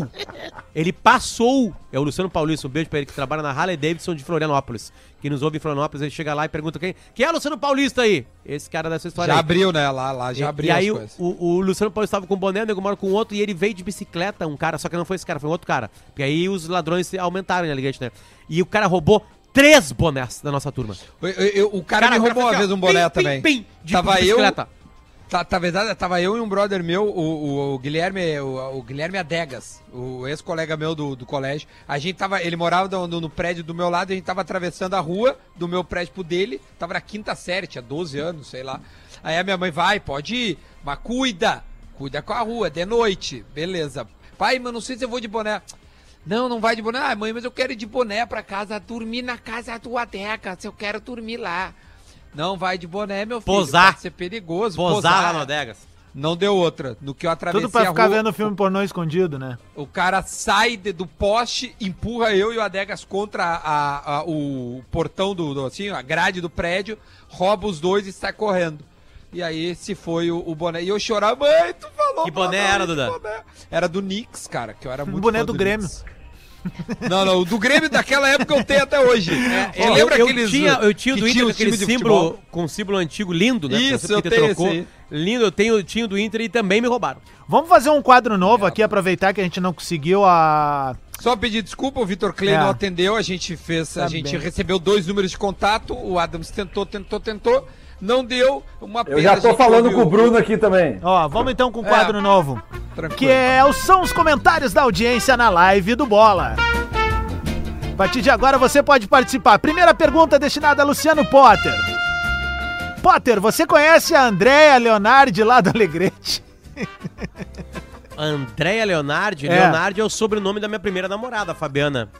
Ele passou. É o Luciano Paulista, um beijo pra ele que trabalha na Harley Davidson de Florianópolis. Que nos ouve em Florianópolis, ele chega lá e pergunta quem, quem é o Luciano Paulista aí? Esse cara dessa história Já aí. abriu, né? Lá, lá já E- abriu e aí o, o, o Luciano Paulista estava com um boné, o Nego Mauro com outro, e ele veio de bicicleta, um cara, só que não foi esse cara, foi um outro cara. Porque aí os ladrões aumentaram, né, Ligate, né? E o cara roubou três bonés da nossa turma. Eu- eu- eu- o cara, me o roubou uma fez vez assim, ó, um boné pim, também. pim, pim, de tava eu, bicicleta. Tá, tá verdade, tava eu e um brother meu, o, o- o Guilherme, o, o Guilherme Adegas, o ex-colega meu do, do colégio. A gente tava, ele morava no, no- prédio do meu lado, a gente tava atravessando a rua do meu prédio pro dele, tava na quinta série, tinha 12 anos, sei lá. Aí a minha mãe vai, pode ir, mas cuida, cuida com a rua, de noite, beleza. Pai, mas não sei se eu vou de boné. Não, não vai de boné. Ah, mãe, mas eu quero ir de boné pra casa, dormir na casa do Adegas. Eu quero dormir lá. Não vai de boné, meu filho. Posar. Pode ser perigoso. Posar lá no Odegas. Não deu outra. No que eu atravessei Tudo pra a ficar rua, vendo filme pornô escondido, né? o cara sai de- do poste, empurra eu e o Adegas contra a- a- o portão do, do- assim, a grade do prédio, rouba os dois e sai correndo. E aí esse foi o, o boné. E eu chorava, mãe, tu falou. Que boné era, Duda? boné." Era do Knicks, cara, que eu era muito boné fã do Grêmio. Knicks. Não, não, o do Grêmio daquela época eu tenho até hoje. É, Eu, lembra eu, aqueles, tinha, eu tinha o do Inter tinha com o aquele símbolo, futebol? com um símbolo antigo lindo, né? Isso, eu tenho esse aí. Lindo, eu tenho, tinha o do Inter e também me roubaram. Vamos fazer um quadro novo aqui, aproveitar que a gente não conseguiu a. Só pedir desculpa, o Vitor Clay É. não atendeu, a gente fez, Tá a gente bem. recebeu dois números de contato, o Adams tentou, tentou, tentou, não deu, uma Eu já tô falando com o Bruno aqui também. Ó, vamos então com um quadro novo. Tranquilo. Que é, são os comentários da audiência na live do Bola. A partir de agora você pode participar. Primeira pergunta destinada a Luciano Potter. Potter, você conhece a Andréa Leonardi lá do Alegrete? Andréia Leonardi. É. Leonardi é o sobrenome da minha primeira namorada, Fabiana.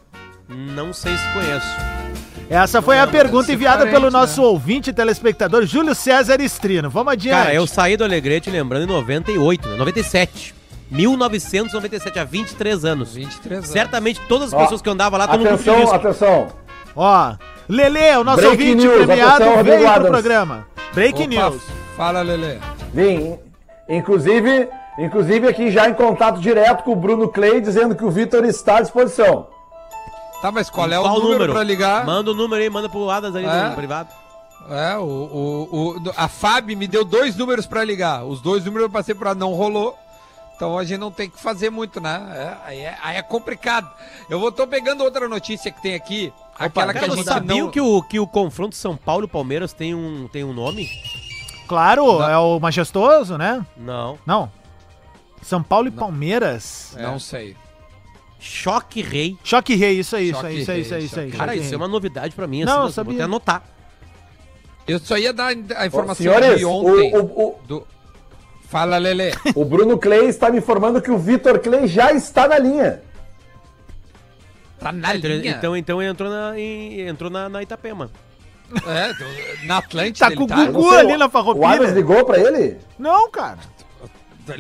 Não sei se conheço. Essa foi a pergunta enviada pelo nosso né? ouvinte telespectador Júlio César Estrino. Vamos adiante. Cara, eu saí do Alegrete, lembrando, em 98, né? 97. 1997, há 23 anos. 23 anos. Certamente todas as Ó, pessoas que andavam lá estão no Atenção, atenção. Ó, Lele, o nosso Breaking ouvinte news, premiado, atenção, veio pro Adams. programa. Breaking Opa, news. Fala, Lelê. Vim. Inclusive, inclusive aqui já em contato direto com o Bruno Clay, dizendo que o Vitor está à disposição. Tá, mas qual é o Qual número, pra ligar? Manda o número aí, manda pro Adas ali É? no privado. É, o, o, o- a Fábio me deu dois números pra ligar. Os dois números eu passei pra não rolou. Então a gente não tem que fazer muito, né? É, aí, é, aí é complicado. Eu vou tô pegando outra notícia que tem aqui. aquela Cara, que a gente sabiam não... que, o, que o confronto São Paulo e Palmeiras tem um, tem um nome? Claro, é o majestoso, né? Não. Não. São Paulo e Palmeiras. Não sei. Choque Rei. Choque Rei, isso aí, isso aí, isso aí, isso aí, isso aí. Cara, isso é uma novidade pra mim. Não, eu vou sabia. até anotar. Eu só ia dar a informação Senhores, de o, ontem. o, o, do- Fala, Lelê. o Bruno Clay está me informando que o Vitor Clay já está na linha. Tá na Então, linha. então, então ele entrou na, em- entrou na, na Itapema. É, na Atlântida Tá com o não Gugu sei, ali o- na O Adams farroupilha. ligou pra ele? Não, cara.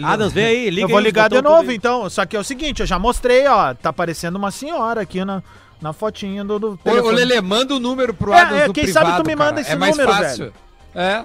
Adams, vem aí, liga eu vou aí, ligar de novo, então. Só que é o seguinte, eu já mostrei, ó. Tá aparecendo uma senhora aqui na, na fotinha do, do Ô, ô. Lelê, manda o número pro É, Adams é, quem privado, sabe tu me cara. manda esse É mais número, fácil. É.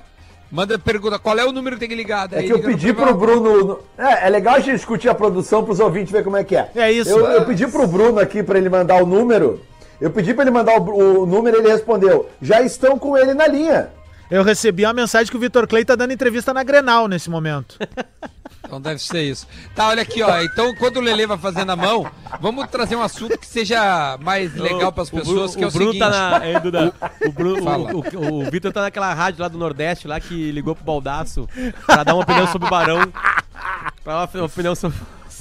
Manda pergunta, qual é o número que tem que ligar? É Daí que eu pedi pro. Bruno. É, é legal a gente discutir a produção pros ouvintes ver como é que é. É isso. Eu, eu pedi pro Bruno aqui pra ele mandar o número. Eu pedi pra ele mandar o, o número e ele respondeu: já estão com ele na linha. Eu recebi uma mensagem que o Vitor Clay tá dando entrevista na Grenal nesse momento. Então deve ser isso. Tá, olha aqui, ó. Então, quando o Lelê vai fazer na mão, vamos trazer um assunto que seja mais legal O Bru- pessoas, que é o Bruno seguinte. tá na. é, Duda, o, Bruno, o, o, o Vitor tá naquela rádio lá do Nordeste, lá que ligou pro Baldaço pra dar uma opinião sobre o Barão. Pra dar uma opinião sobre,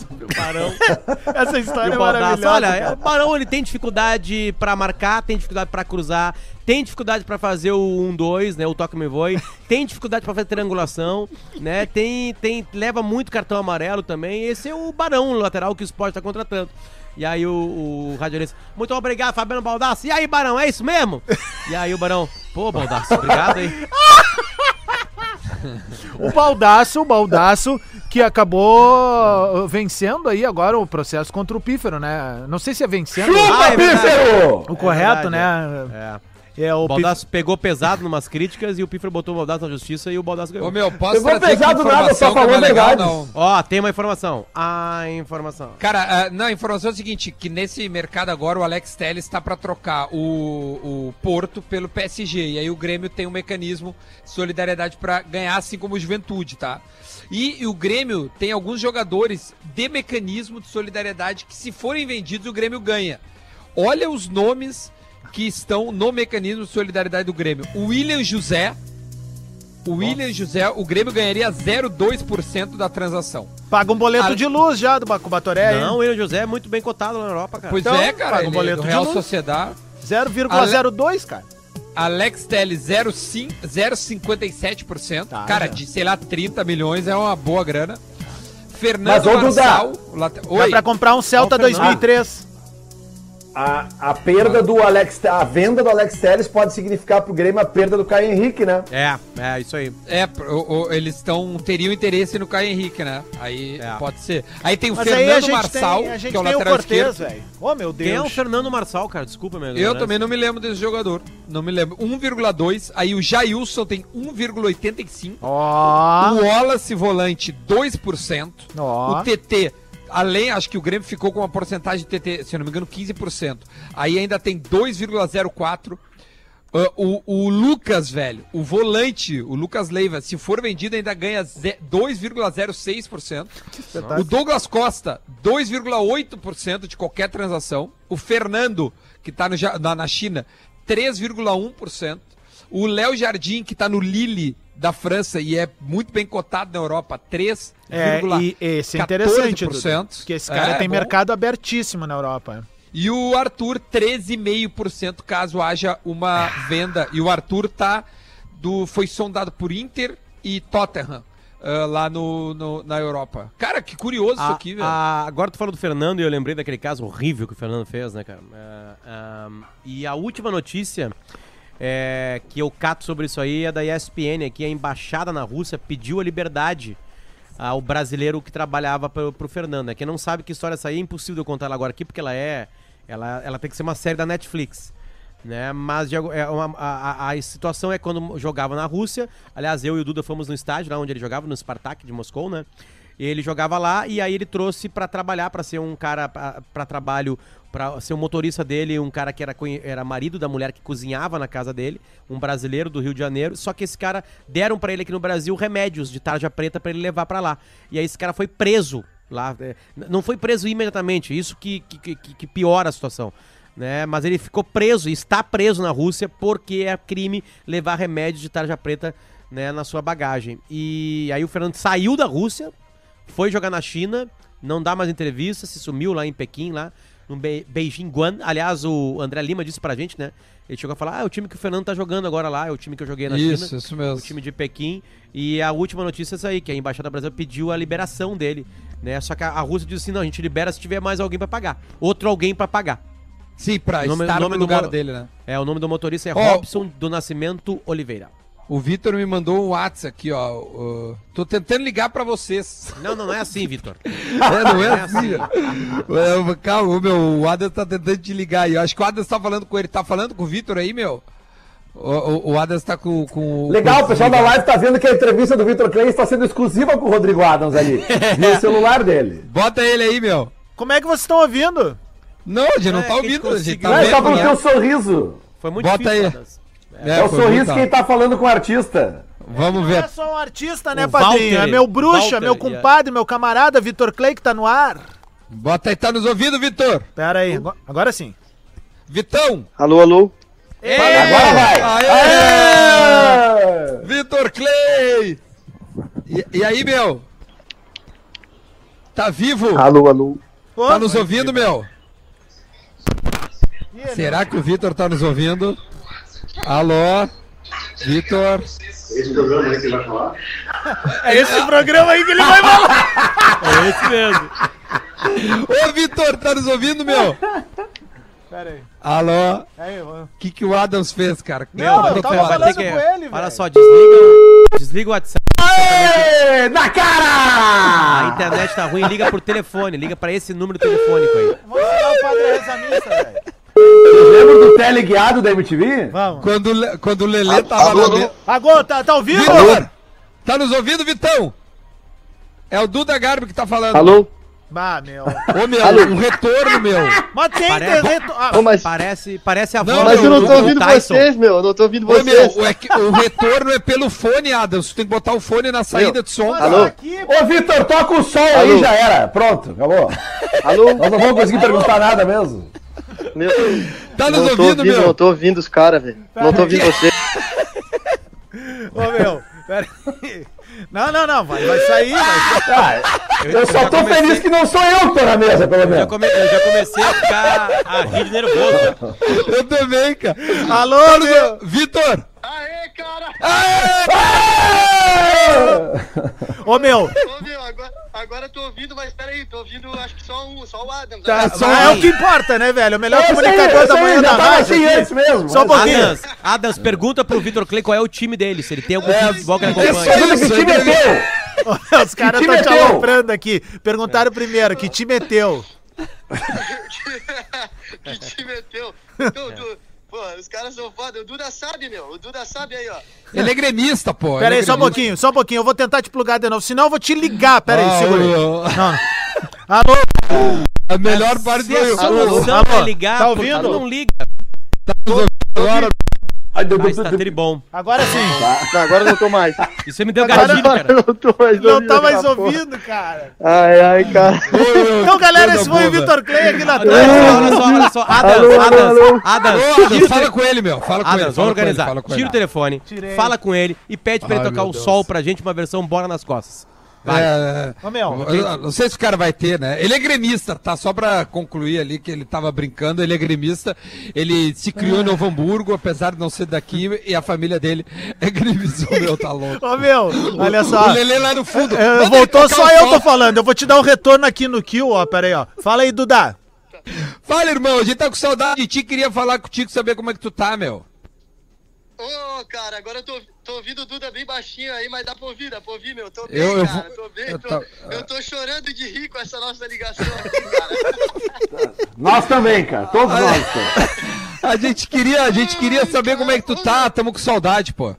O Barão. Essa história é maravilhosa. olha, cara. o Barão ele tem dificuldade pra marcar, tem dificuldade pra cruzar, tem dificuldade pra fazer o 1-2, né, o toque me voe, tem dificuldade pra fazer triangulação, né, tem, tem, leva muito cartão amarelo também, esse é o Barão, o lateral que o Sport tá contratando. E aí o, o radialista, muito obrigado, Fabiano Baldasso. E aí, Barão, é isso mesmo? E aí o Barão, pô, Baldasso, obrigado aí. O Baldaço, o Baldaço, que acabou uh, vencendo aí agora o processo contra o Pífero, né? Não sei se é vencendo Chupa, Ah, é. Pífero! o correto, verdade, né? É. É, o Baldasso pegou pesado numas críticas e o Pífero botou o Baldasso na justiça e o Baldasso ganhou. Ô, meu, posso aqui pesado nada, só que não é legal, não? Ó, tem uma informação. A informação. Cara, ah, não, a informação é o seguinte, que nesse mercado agora o Alex Telles está para trocar o, o Porto pelo PSG, e aí o Grêmio tem um mecanismo de solidariedade para ganhar, assim como o Juventude, tá? E, e o Grêmio tem alguns jogadores de mecanismo de solidariedade que se forem vendidos o Grêmio ganha. Olha os nomes que estão no mecanismo de solidariedade do Grêmio. O William José, o William José, o Grêmio ganharia 0,2% da transação. Paga um boleto Ah, de luz já do Bacubatoré, Não, hein? o William José é muito bem cotado na Europa, cara. Pois Então, é, cara, paga um é boleto de Real luz. Sociedade. 0,02, cara. Alex Telles 0,5 0,57%. Tá, cara, já. de sei lá 30 milhões é uma boa grana. Mas, Fernando Duda, Marçal. late- Dá Oi. pra comprar um Celta Ó, o Fernando. 2003. A, a perda do Alex, a venda do Alex Telles pode significar pro Grêmio a perda do Caio Henrique, né? É, é, isso aí. É, o- o- eles estão teriam interesse no Caio Henrique, né? Aí É. pode ser. Aí tem o Mas aí a Fernando gente Marçal, tem, a gente que é o tem o lateral Cortez, esquerdo. velho. Oh, meu Quem é o Deus. Fernando Marçal, cara? Desculpa, meu Eu também não me lembro desse jogador. Não me lembro. 1,2. Aí o Jailson tem 1,85. Ó, O Wallace volante 2%. Ó. O TT, além, acho que o Grêmio ficou com uma porcentagem de TT, se não me engano, 15%. Aí ainda tem 2,04%. Ah, o, o Lucas, velho, o volante, o Lucas Leiva, se for vendido, ainda ganha ze- 2,06%. O Douglas Costa, 2,8% de qualquer transação. O Fernando, que tá Ja- na, na China, 3,1%. O Léo Jardim, que tá no Lille da França e é muito bem cotado na Europa, 3,14%. É, e esse é interessante, Dudu, 14%. porque esse cara É, tem bom. mercado abertíssimo na Europa. E o Arthur, 13,5% caso haja uma venda. E o Arthur tá do, foi sondado por Inter e Tottenham ah, lá no, no- na Europa. Cara, que curioso isso A- aqui, velho. a- agora tu falou do Fernando e eu lembrei daquele caso horrível que o Fernando fez, né, cara? É, ahn, e a última notícia é, que eu cato sobre isso aí é da ESPN, que a embaixada na Rússia pediu a liberdade ao brasileiro que trabalhava pro, pro Fernando. Né? Quem não sabe que história é essa aí é impossível eu contar ela agora aqui, porque ela é. Ela, ela tem que ser uma série da Netflix. Né? Mas de é uma- a, a- a situação é quando jogava na Rússia. Aliás, eu e o Duda fomos no estádio, lá onde ele jogava, no Spartak de Moscou, né? Ele jogava lá e aí ele trouxe pra trabalhar, pra ser um cara pra trabalho, pra ser um motorista dele, um cara que era, era marido da mulher que cozinhava na casa dele, um brasileiro do Rio de Janeiro. Só que esse cara deram pra ele aqui no Brasil remédios de tarja preta pra ele levar pra lá. E aí esse cara foi preso lá. é, Não foi preso imediatamente, isso que, que, que- que piora a situação. Né? Mas ele ficou preso está preso na Rússia porque é crime levar remédios de tarja preta né, na sua bagagem. E aí o Fernando saiu da Rússia, foi jogar na China, não dá mais entrevista, se sumiu lá em Pequim, lá no Be Beijing Guan. Aliás, o André Lima disse pra gente, né? Ele chegou a falar: ah, é o time que o Fernando tá jogando agora lá, é o time que eu joguei na Isso, China. isso mesmo. O time de Pequim. E a última notícia é essa aí, que a Embaixada Brasileira pediu a liberação dele. Né? Só que a, Rússia disse assim: não, a gente libera se tiver mais alguém pra pagar. Outro alguém pra pagar. Sim, pra Nome- estar nome no do lugar mo- dele, né? É, o nome do motorista é Ó, Robson do Nascimento Oliveira. O Vitor me mandou um WhatsApp aqui, ó. ó, tô tentando ligar pra vocês. Não, não, não é assim, Vitor. É, não é assim. É, Calma, o meu, o Adams tá tentando te ligar aí. Eu acho que o Adams tá falando com ele. Tá falando com o Vitor aí, meu? O, o, o Adams tá com, com Legal, com o pessoal da live tá vendo que a entrevista do Vitor Clay está sendo exclusiva com o Rodrigo Adams ali. no celular dele. Bota ele aí, meu. Como é que vocês estão ouvindo? Não, a gente não É, tá que a gente ouvindo. A gente tá Não, é só vendo, pelo né? teu sorriso. Foi muito Bota aí. Adams. É, o foi sorriso brutal. quem tá falando com o artista. Vamos Não ver. é só um artista, né, O padrinho? Walter, é meu bruxa, Walter, meu yeah. compadre, meu camarada, Vitor Clay, que tá no ar. Bota aí, tá nos ouvindo, Vitor? Pera aí, agora- agora sim. Vitão! Alô, alô. Agora vai. Aê! Aê! Vitor Clay! E, e aí, meu? Tá vivo? Alô, alô. Tá nos ouvindo, meu? Será que o Vitor tá nos ouvindo? Alô? Vitor? É esse programa aí que ele vai falar. É esse mesmo. Ô, Vitor, tá nos ouvindo, meu? Pera aí. Alô? Aí, ó. O que, que o Adams fez, cara? Não, eu tava falando com ele, Olha velho. só, desliga, o- desliga o WhatsApp. Aê, na A cara! internet tá ruim, liga por telefone, liga pra esse número telefônico aí. Vamos tirar o padre a reza Lembra do teleguiado da MTV? Vamos. Quando, o Le- quando o Lelê tava na mesa. Agora, tá, tá ouvindo? Vitor! Tá nos ouvindo, Vitão? É o Duda Garbi que tá falando. Alô? Bah, meu. Ô, meu, Alô? um retorno, meu. Mas tem Parece- internet. Ah, Ô, mas, Parece, parece a Não, voz mas eu não do- tô do ouvindo Tyson. vocês, meu. Eu não tô ouvindo Ô, meu, vocês. o, é que- o retorno é pelo fone, Adams. Tu tem que botar o fone na saída Meu, de som. mas Alô? aqui, Ô, Vitor, toca o som Alô? aí, já era. Pronto, acabou. Alô? Nós não vamos conseguir perguntar nada mesmo. Meu, Tá nos ouvindo, ouvindo, meu? não tô ouvindo os caras, velho. Não tô ouvindo vocês. Ô, meu. Pera aí. Não, não, não. Vai, vai sair, vai sair. Ah, eu só já tô comecei- feliz que não sou eu que tô na mesa, pelo Já menos. come- eu já comecei a ficar a rir de nervoso. Eu também, cara. Alô, meu. Vitor! Aê, cara! Ô, meu. Ô, meu, agora, agora eu tô ouvindo, mas peraí, tô ouvindo acho que só um, só o Adams. Tá, né? só Ah, é o que importa, né, velho? O melhor Esse aí, comunicador esse da aí, manhã da rádio. assim aqui. antes mesmo. Só um pouquinho. Adams, Adams, pergunta pro Vitor Clay qual é o time dele, se ele tem algum time de futebol que ele é acompanha. Pergunta isso, que time é teu? Os caras estão é te teu? aloprando aqui. Perguntaram primeiro, que time é teu? que time é teu? Tu, tu, pô, os caras são foda. O Duda sabe, meu. O Duda sabe aí, ó. Ele é gremista, pô. Pera Ele aí, é só um pouquinho, só um pouquinho. Eu vou tentar te plugar de novo, senão eu vou te ligar. Pera aí, Ah, segura aí. Alô? A melhor parte Se a foi solução Alô? é ligar, Tá ouvindo? não liga. agora. Ai, deu- Ah, está tribom. Agora sim. Não, agora eu não tô mais. Isso aí me deu Agora- gatilho, Agora cara. eu não tô mais Não ouvindo tá mais porra. ouvindo, cara. Ai, ai, cara. Então, galera, esse foi o Vitor Clay aqui na Olha tela. olha só, olha só. Adams, Alô, alô, Adams, alô. Adams, Ô, tira o Adams, fala com ele, meu. Fala com ele. Adams, fala vamos ele, organizar. fala com Tira ele. o telefone, Tirei. fala com ele e pede pra ele Ai, tocar meu o Deus. sol pra gente, uma versão Bora nas Costas. Vai. É, Ô, meu. eu- eu não sei se o cara vai ter, né? Ele é gremista, tá? Só pra concluir ali que ele tava brincando, ele é gremista. Ele se criou em Novo Hamburgo, apesar de não ser daqui, e a família dele é gremista. O meu tá louco. Ô, meu, olha O só. Lelê lá no fundo. É, voltou só o eu tô falando. Eu vou te dar um retorno aqui no kill, ó. Pera aí, ó. Fala aí, Duda. Fala, irmão. A gente tá com saudade de ti. Queria falar contigo, saber como é que tu tá, meu. Ô, cara, agora eu tô, tô ouvindo o Duda bem baixinho aí, mas dá pra ouvir, dá pra ouvir, meu. Tô bem, Eu- eu cara. Tô bem, eu tô, tô- eu tô chorando de rir com essa nossa ligação aqui, cara. Nós também, cara. Todos nós. cara. A gente queria, a gente queria saber como é que tu tá. Tamo com saudade, pô.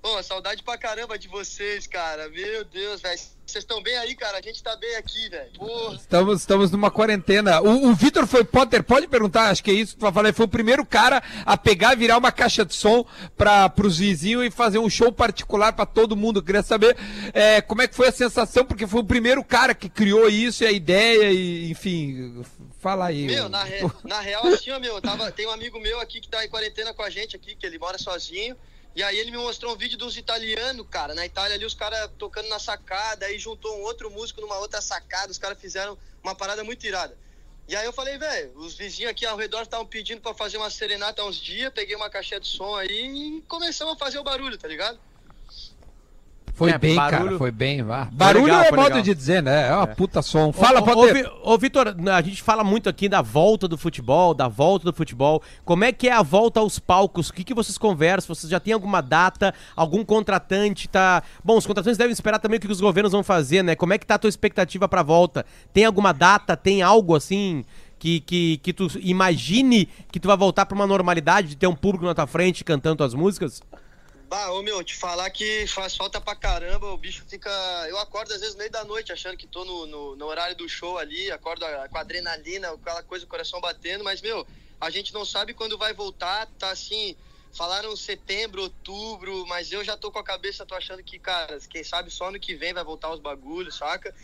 Pô, saudade pra caramba de vocês, cara. Meu Deus, velho. Vocês estão bem aí, cara? A gente tá bem aqui, velho. Estamos, estamos numa quarentena. O, o Vitor foi, Potter, pode perguntar, acho que é isso que tu vai falar. Foi o primeiro cara a pegar, virar uma caixa de som para pros vizinhos e fazer um show particular para todo mundo. Eu queria saber é, como é que foi a sensação, porque foi o primeiro cara que criou isso e a ideia, e enfim, fala aí. Meu, na, re- na real, assim, ó, meu, eu tava, tem um amigo meu aqui que tá em quarentena com a gente aqui, que ele mora sozinho. E aí ele me mostrou um vídeo dos italianos, cara. Na Itália ali, os caras tocando na sacada, aí juntou um outro músico numa outra sacada, os caras fizeram uma parada muito irada. E aí eu falei, velho, os vizinhos aqui ao redor estavam pedindo pra fazer uma serenata há uns dias, peguei uma caixinha de som aí e começamos a fazer o barulho, tá ligado? Foi É, bem, barulho- cara, foi bem. Vá. Barulho legal, é modo legal. de dizer, né? É uma puta som. Fala, ô, ô, Potter. Vi- Ô, Vitor, a gente fala muito aqui da volta do futebol, da volta do futebol. Como é que é a volta aos palcos? O que, que vocês conversam? Vocês já têm alguma data? Algum contratante tá. Bom, os contratantes devem esperar também o que os governos vão fazer, né? Como é que tá a tua expectativa pra volta? Tem alguma data? Tem algo assim? Que, que, que tu imagine que tu vai voltar pra uma normalidade de ter um público na tua frente cantando tuas músicas? Bah, ô meu, te falar que faz falta pra caramba, o bicho fica. Eu acordo às vezes no meio da noite achando que tô no, no, no horário do show ali, acordo com adrenalina, aquela coisa, o coração batendo, mas meu, a gente não sabe quando vai voltar, tá assim. Falaram setembro, outubro, mas eu já tô com a cabeça, tô achando que, cara, quem sabe só ano que vem vai voltar os bagulhos, saca?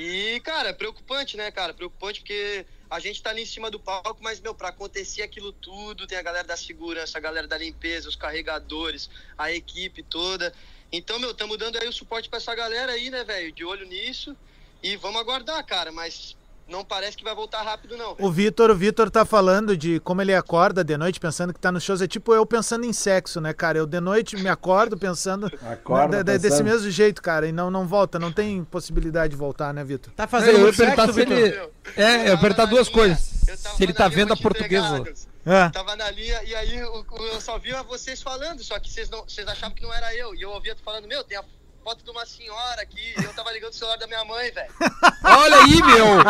E, cara, é preocupante, né, cara? Preocupante porque a gente tá ali em cima do palco, mas, meu, pra acontecer aquilo tudo, tem a galera da segurança, a galera da limpeza, os carregadores, a equipe toda. Então, meu, estamos dando aí o suporte pra essa galera aí, né, velho? De olho nisso. E vamos aguardar, cara, mas não parece que vai voltar rápido, não. O Vitor, o Vitor tá falando de como ele acorda de noite pensando que tá nos shows. É tipo eu pensando em sexo, né, cara? Eu de noite me acordo pensando Acorda né, desse pensando. mesmo jeito, cara. E não, não volta, não tem possibilidade de voltar, né, Vitor? Tá Eu fazendo muito perguntar sexo, se Vitor? ele. É, eu na duas linha, coisas. eu tava Se ele tá vendo a portuguesa. É. Tava na linha e aí o- eu só via vocês falando, só que vocês, não, vocês achavam que não era eu. E eu ouvia tu falando, meu, tem a foto de uma senhora aqui. E eu tava ligando o celular da minha mãe, velho. Olha aí, meu!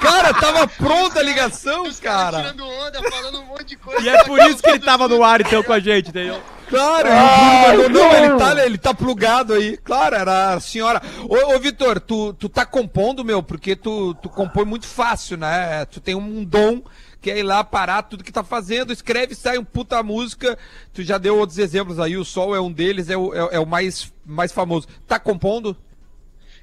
Cara, tava pronta a ligação, Os cara! tirando onda, falando um monte de coisa. E é por isso que ele tava no ar, então, com a gente, entendeu? Claro, o Bruno mandou, não, ele tá, ele tá plugado aí. Claro, era a senhora. Ô, ô Vitor, tu, tu tá compondo, meu, porque tu, tu compõe muito fácil, né? Tu tem um dom que é ir lá parar tudo que tá fazendo, escreve, sai um puta música. Tu já deu outros exemplos aí, o Sol é um deles, é o, é, é o mais, mais famoso. Tá compondo?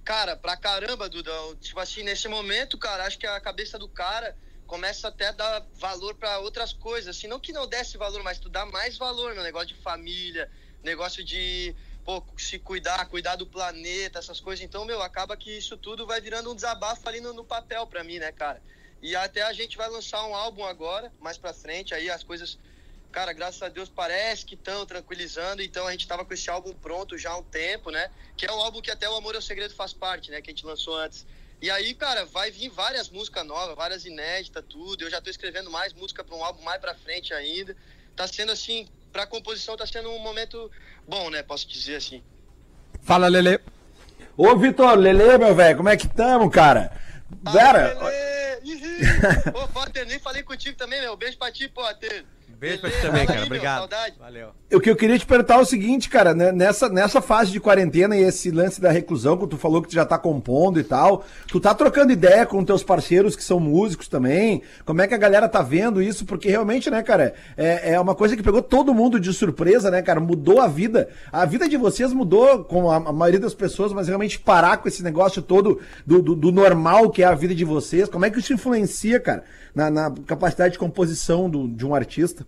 Cara, pra caramba, Dudão. Tipo assim, nesse momento, cara, acho que a cabeça do cara começa até a dar valor pra outras coisas. Assim, não que não desse valor, mas tu dá mais valor no negócio de família, negócio de pô, se cuidar, cuidar do planeta, essas coisas. Então, meu, acaba que isso tudo vai virando um desabafo ali no, no papel pra mim, né, cara? E até a gente vai lançar um álbum agora, mais pra frente, aí as coisas cara, graças a Deus parece que estão tranquilizando. Então a gente tava com esse álbum pronto já há um tempo, né? Que é um álbum que até o Amor é o Segredo faz parte, né? Que a gente lançou antes. E aí, cara, vai vir várias músicas novas, várias inéditas, tudo. Eu já tô escrevendo mais música para um álbum mais pra frente ainda. Tá sendo assim, pra composição tá sendo um momento bom, né? Posso dizer assim. Fala, Lele. Ô, Vitor, Lele, meu velho, como é que tamo, cara? Ih, Ô, Potter, nem falei contigo também, meu. Beijo pra ti, Potter. Beijo pra ti também, cara. Obrigado. Saudade. Valeu. o que eu queria te perguntar é o seguinte, cara, né, nessa, nessa fase de quarentena e esse lance da reclusão, que tu falou que tu já tá compondo e tal, tu tá trocando ideia com teus parceiros que são músicos também, como é que a galera tá vendo isso, porque realmente, né, cara, é, é uma coisa que pegou todo mundo de surpresa, né, cara, mudou a vida, a vida de vocês mudou com a, a maioria das pessoas, mas realmente parar com esse negócio todo do, do, do normal que é a vida de vocês, como é que isso influencia, cara, na, na capacidade de composição do, de um artista?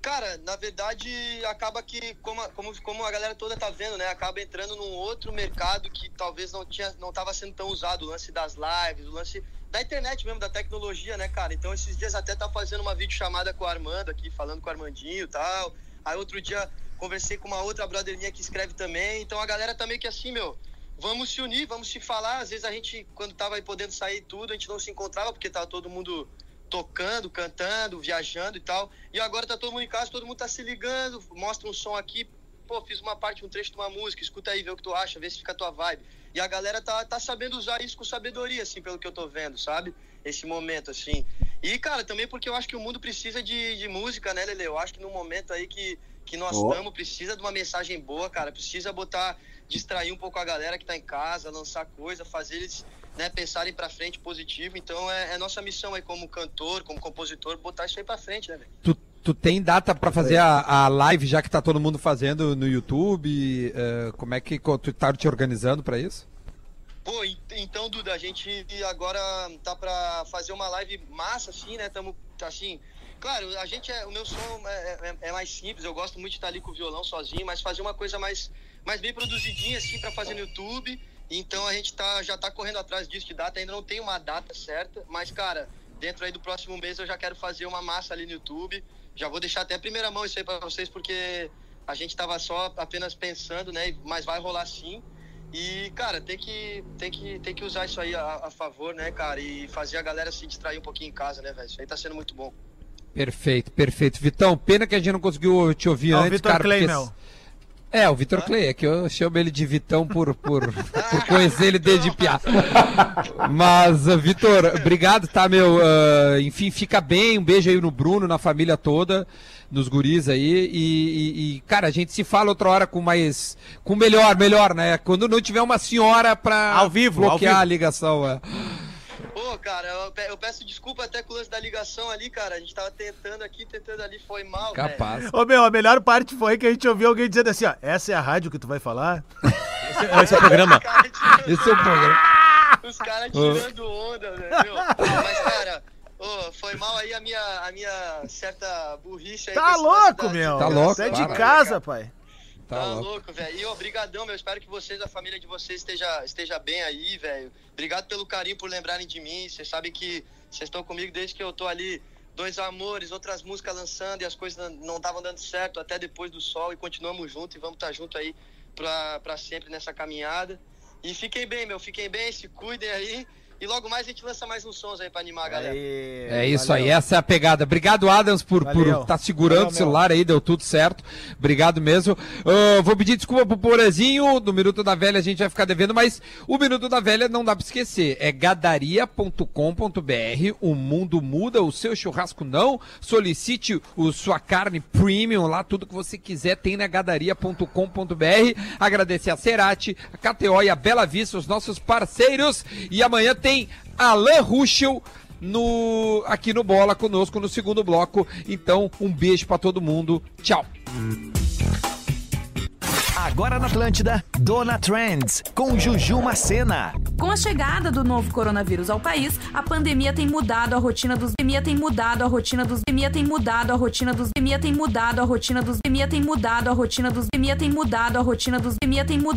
Cara, na verdade, acaba que, como a, como, como a galera toda tá vendo, né? Acaba entrando num outro mercado que talvez não tinha, não tava sendo tão usado, o lance das lives, o lance da internet mesmo, da tecnologia, né, cara? Então, esses dias até tá fazendo uma videochamada com o Armando aqui, falando com o Armandinho e tal. Aí, outro dia, conversei com uma outra brother minha que escreve também. Então, a galera tá meio que assim, meu, vamos se unir, vamos se falar. Às vezes a gente, quando tava aí podendo sair tudo, a gente não se encontrava, porque tava todo mundo tocando, cantando, viajando e tal. E agora tá todo mundo em casa, todo mundo tá se ligando, mostra um som aqui, pô, fiz uma parte, um trecho de uma música, escuta aí, vê o que tu acha, vê se fica a tua vibe. E a galera tá, tá sabendo usar isso com sabedoria, assim, pelo que eu tô vendo, sabe? Esse momento, assim. E, cara, também porque eu acho que o mundo precisa de, de música, né, Lele? Eu acho que no momento aí que, que nós estamos, precisa de uma mensagem boa, cara. Precisa botar, distrair um pouco a galera que tá em casa, lançar coisa, fazer eles né, pensarem pra frente positivo. Então é, é nossa missão aí como cantor, como compositor, botar isso aí pra frente, né, velho? Tu, tu tem data pra fazer a, a live, já que tá todo mundo fazendo no YouTube? eh, como é que tu tá te organizando pra isso? Pô, en- então, Duda, a gente agora tá pra fazer uma live massa, assim, né? Tamo, assim, claro, a gente é, o meu som é, é- é mais simples, eu gosto muito de estar ali com o violão sozinho, mas fazer uma coisa mais, mais bem produzidinha, assim, pra fazer no YouTube. Então a gente tá, já tá correndo atrás disso de data, ainda não tem uma data certa, mas, cara, dentro aí do próximo mês eu já quero fazer uma massa ali no YouTube. Já vou deixar até a primeira mão isso aí pra vocês, porque a gente tava só apenas pensando, né? Mas vai rolar sim. E, cara, tem que, tem que, tem que usar isso aí a, a favor, né, cara? E fazer a galera se distrair um pouquinho em casa, né, velho? Isso aí tá sendo muito bom. Perfeito, perfeito. Vitão, pena que a gente não conseguiu te ouvir Ah, o antes, Vitor cara. Clay, porque- meu. É, o Vitor Clay, é que eu chamo ele de Vitão por, por, por conhecer ele desde piá. Mas, uh, Vitor, obrigado, tá, meu? Uh, enfim, fica bem, um beijo aí no Bruno, na família toda, nos guris aí. E, e- e, cara, a gente se fala outra hora com mais. com melhor, melhor, né? Quando não tiver uma senhora pra Ao vivo, ao bloquear vivo. a ligação. É. Pô, cara, eu, pe- eu peço desculpa até com o lance da ligação ali, cara. A gente tava tentando aqui, tentando ali, foi mal. Capaz. Ô, meu, a melhor parte foi que a gente ouviu alguém dizendo assim, ó, essa é a rádio que tu vai falar? Esse é o programa. Os caras tirando- Esse é o programa. Os caras tirando onda, velho. Mas, cara, ô, foi mal aí a minha, a minha certa burrice aí. Tá louco, meu. Tá louco, Sai de para. casa, pai. Tá Tá louco. velho. E obrigadão, meu. Espero que vocês, a família de vocês esteja, esteja bem aí, velho. Obrigado pelo carinho, por lembrarem de mim. Vocês sabem que vocês estão comigo desde que eu tô ali. Dois amores, outras músicas lançando e as coisas não- estavam dando certo até depois do sol. E continuamos juntos e vamos estar junto aí pra, pra sempre nessa caminhada. E fiquem bem, meu. Fiquem bem, se cuidem aí. E logo mais a gente lança mais uns sons aí pra animar a galera. É isso aí, essa é a pegada. Obrigado, Adams, por estar Valeu. segurando Valeu, o celular aí, deu tudo certo. Obrigado mesmo. Ah, vou pedir desculpa pro Porazinho, do Minuto da Velha a gente vai ficar devendo, mas o Minuto da Velha não dá pra esquecer. É gadaria.com.br, o mundo muda, o seu churrasco não. Solicite o sua carne premium lá, tudo que você quiser tem na gadaria.com.br. Agradecer a Cerati, a KTO e a Bela Vista, os nossos parceiros. E amanhã tem Alan Ruschel no aqui no Bola conosco no segundo bloco. Então, um beijo pra todo mundo. Tchau. Agora na Atlântida, Dona Trends, com Juju Macena. Com a chegada do novo coronavírus ao país, a pandemia tem mudado a rotina dos pandemia tem mudado a rotina dos pandemia tem mudado a rotina dos pandemia tem mudado a rotina dos pandemia tem mudado a rotina dos pandemia tem mudado a rotina dos pandemia tem mudado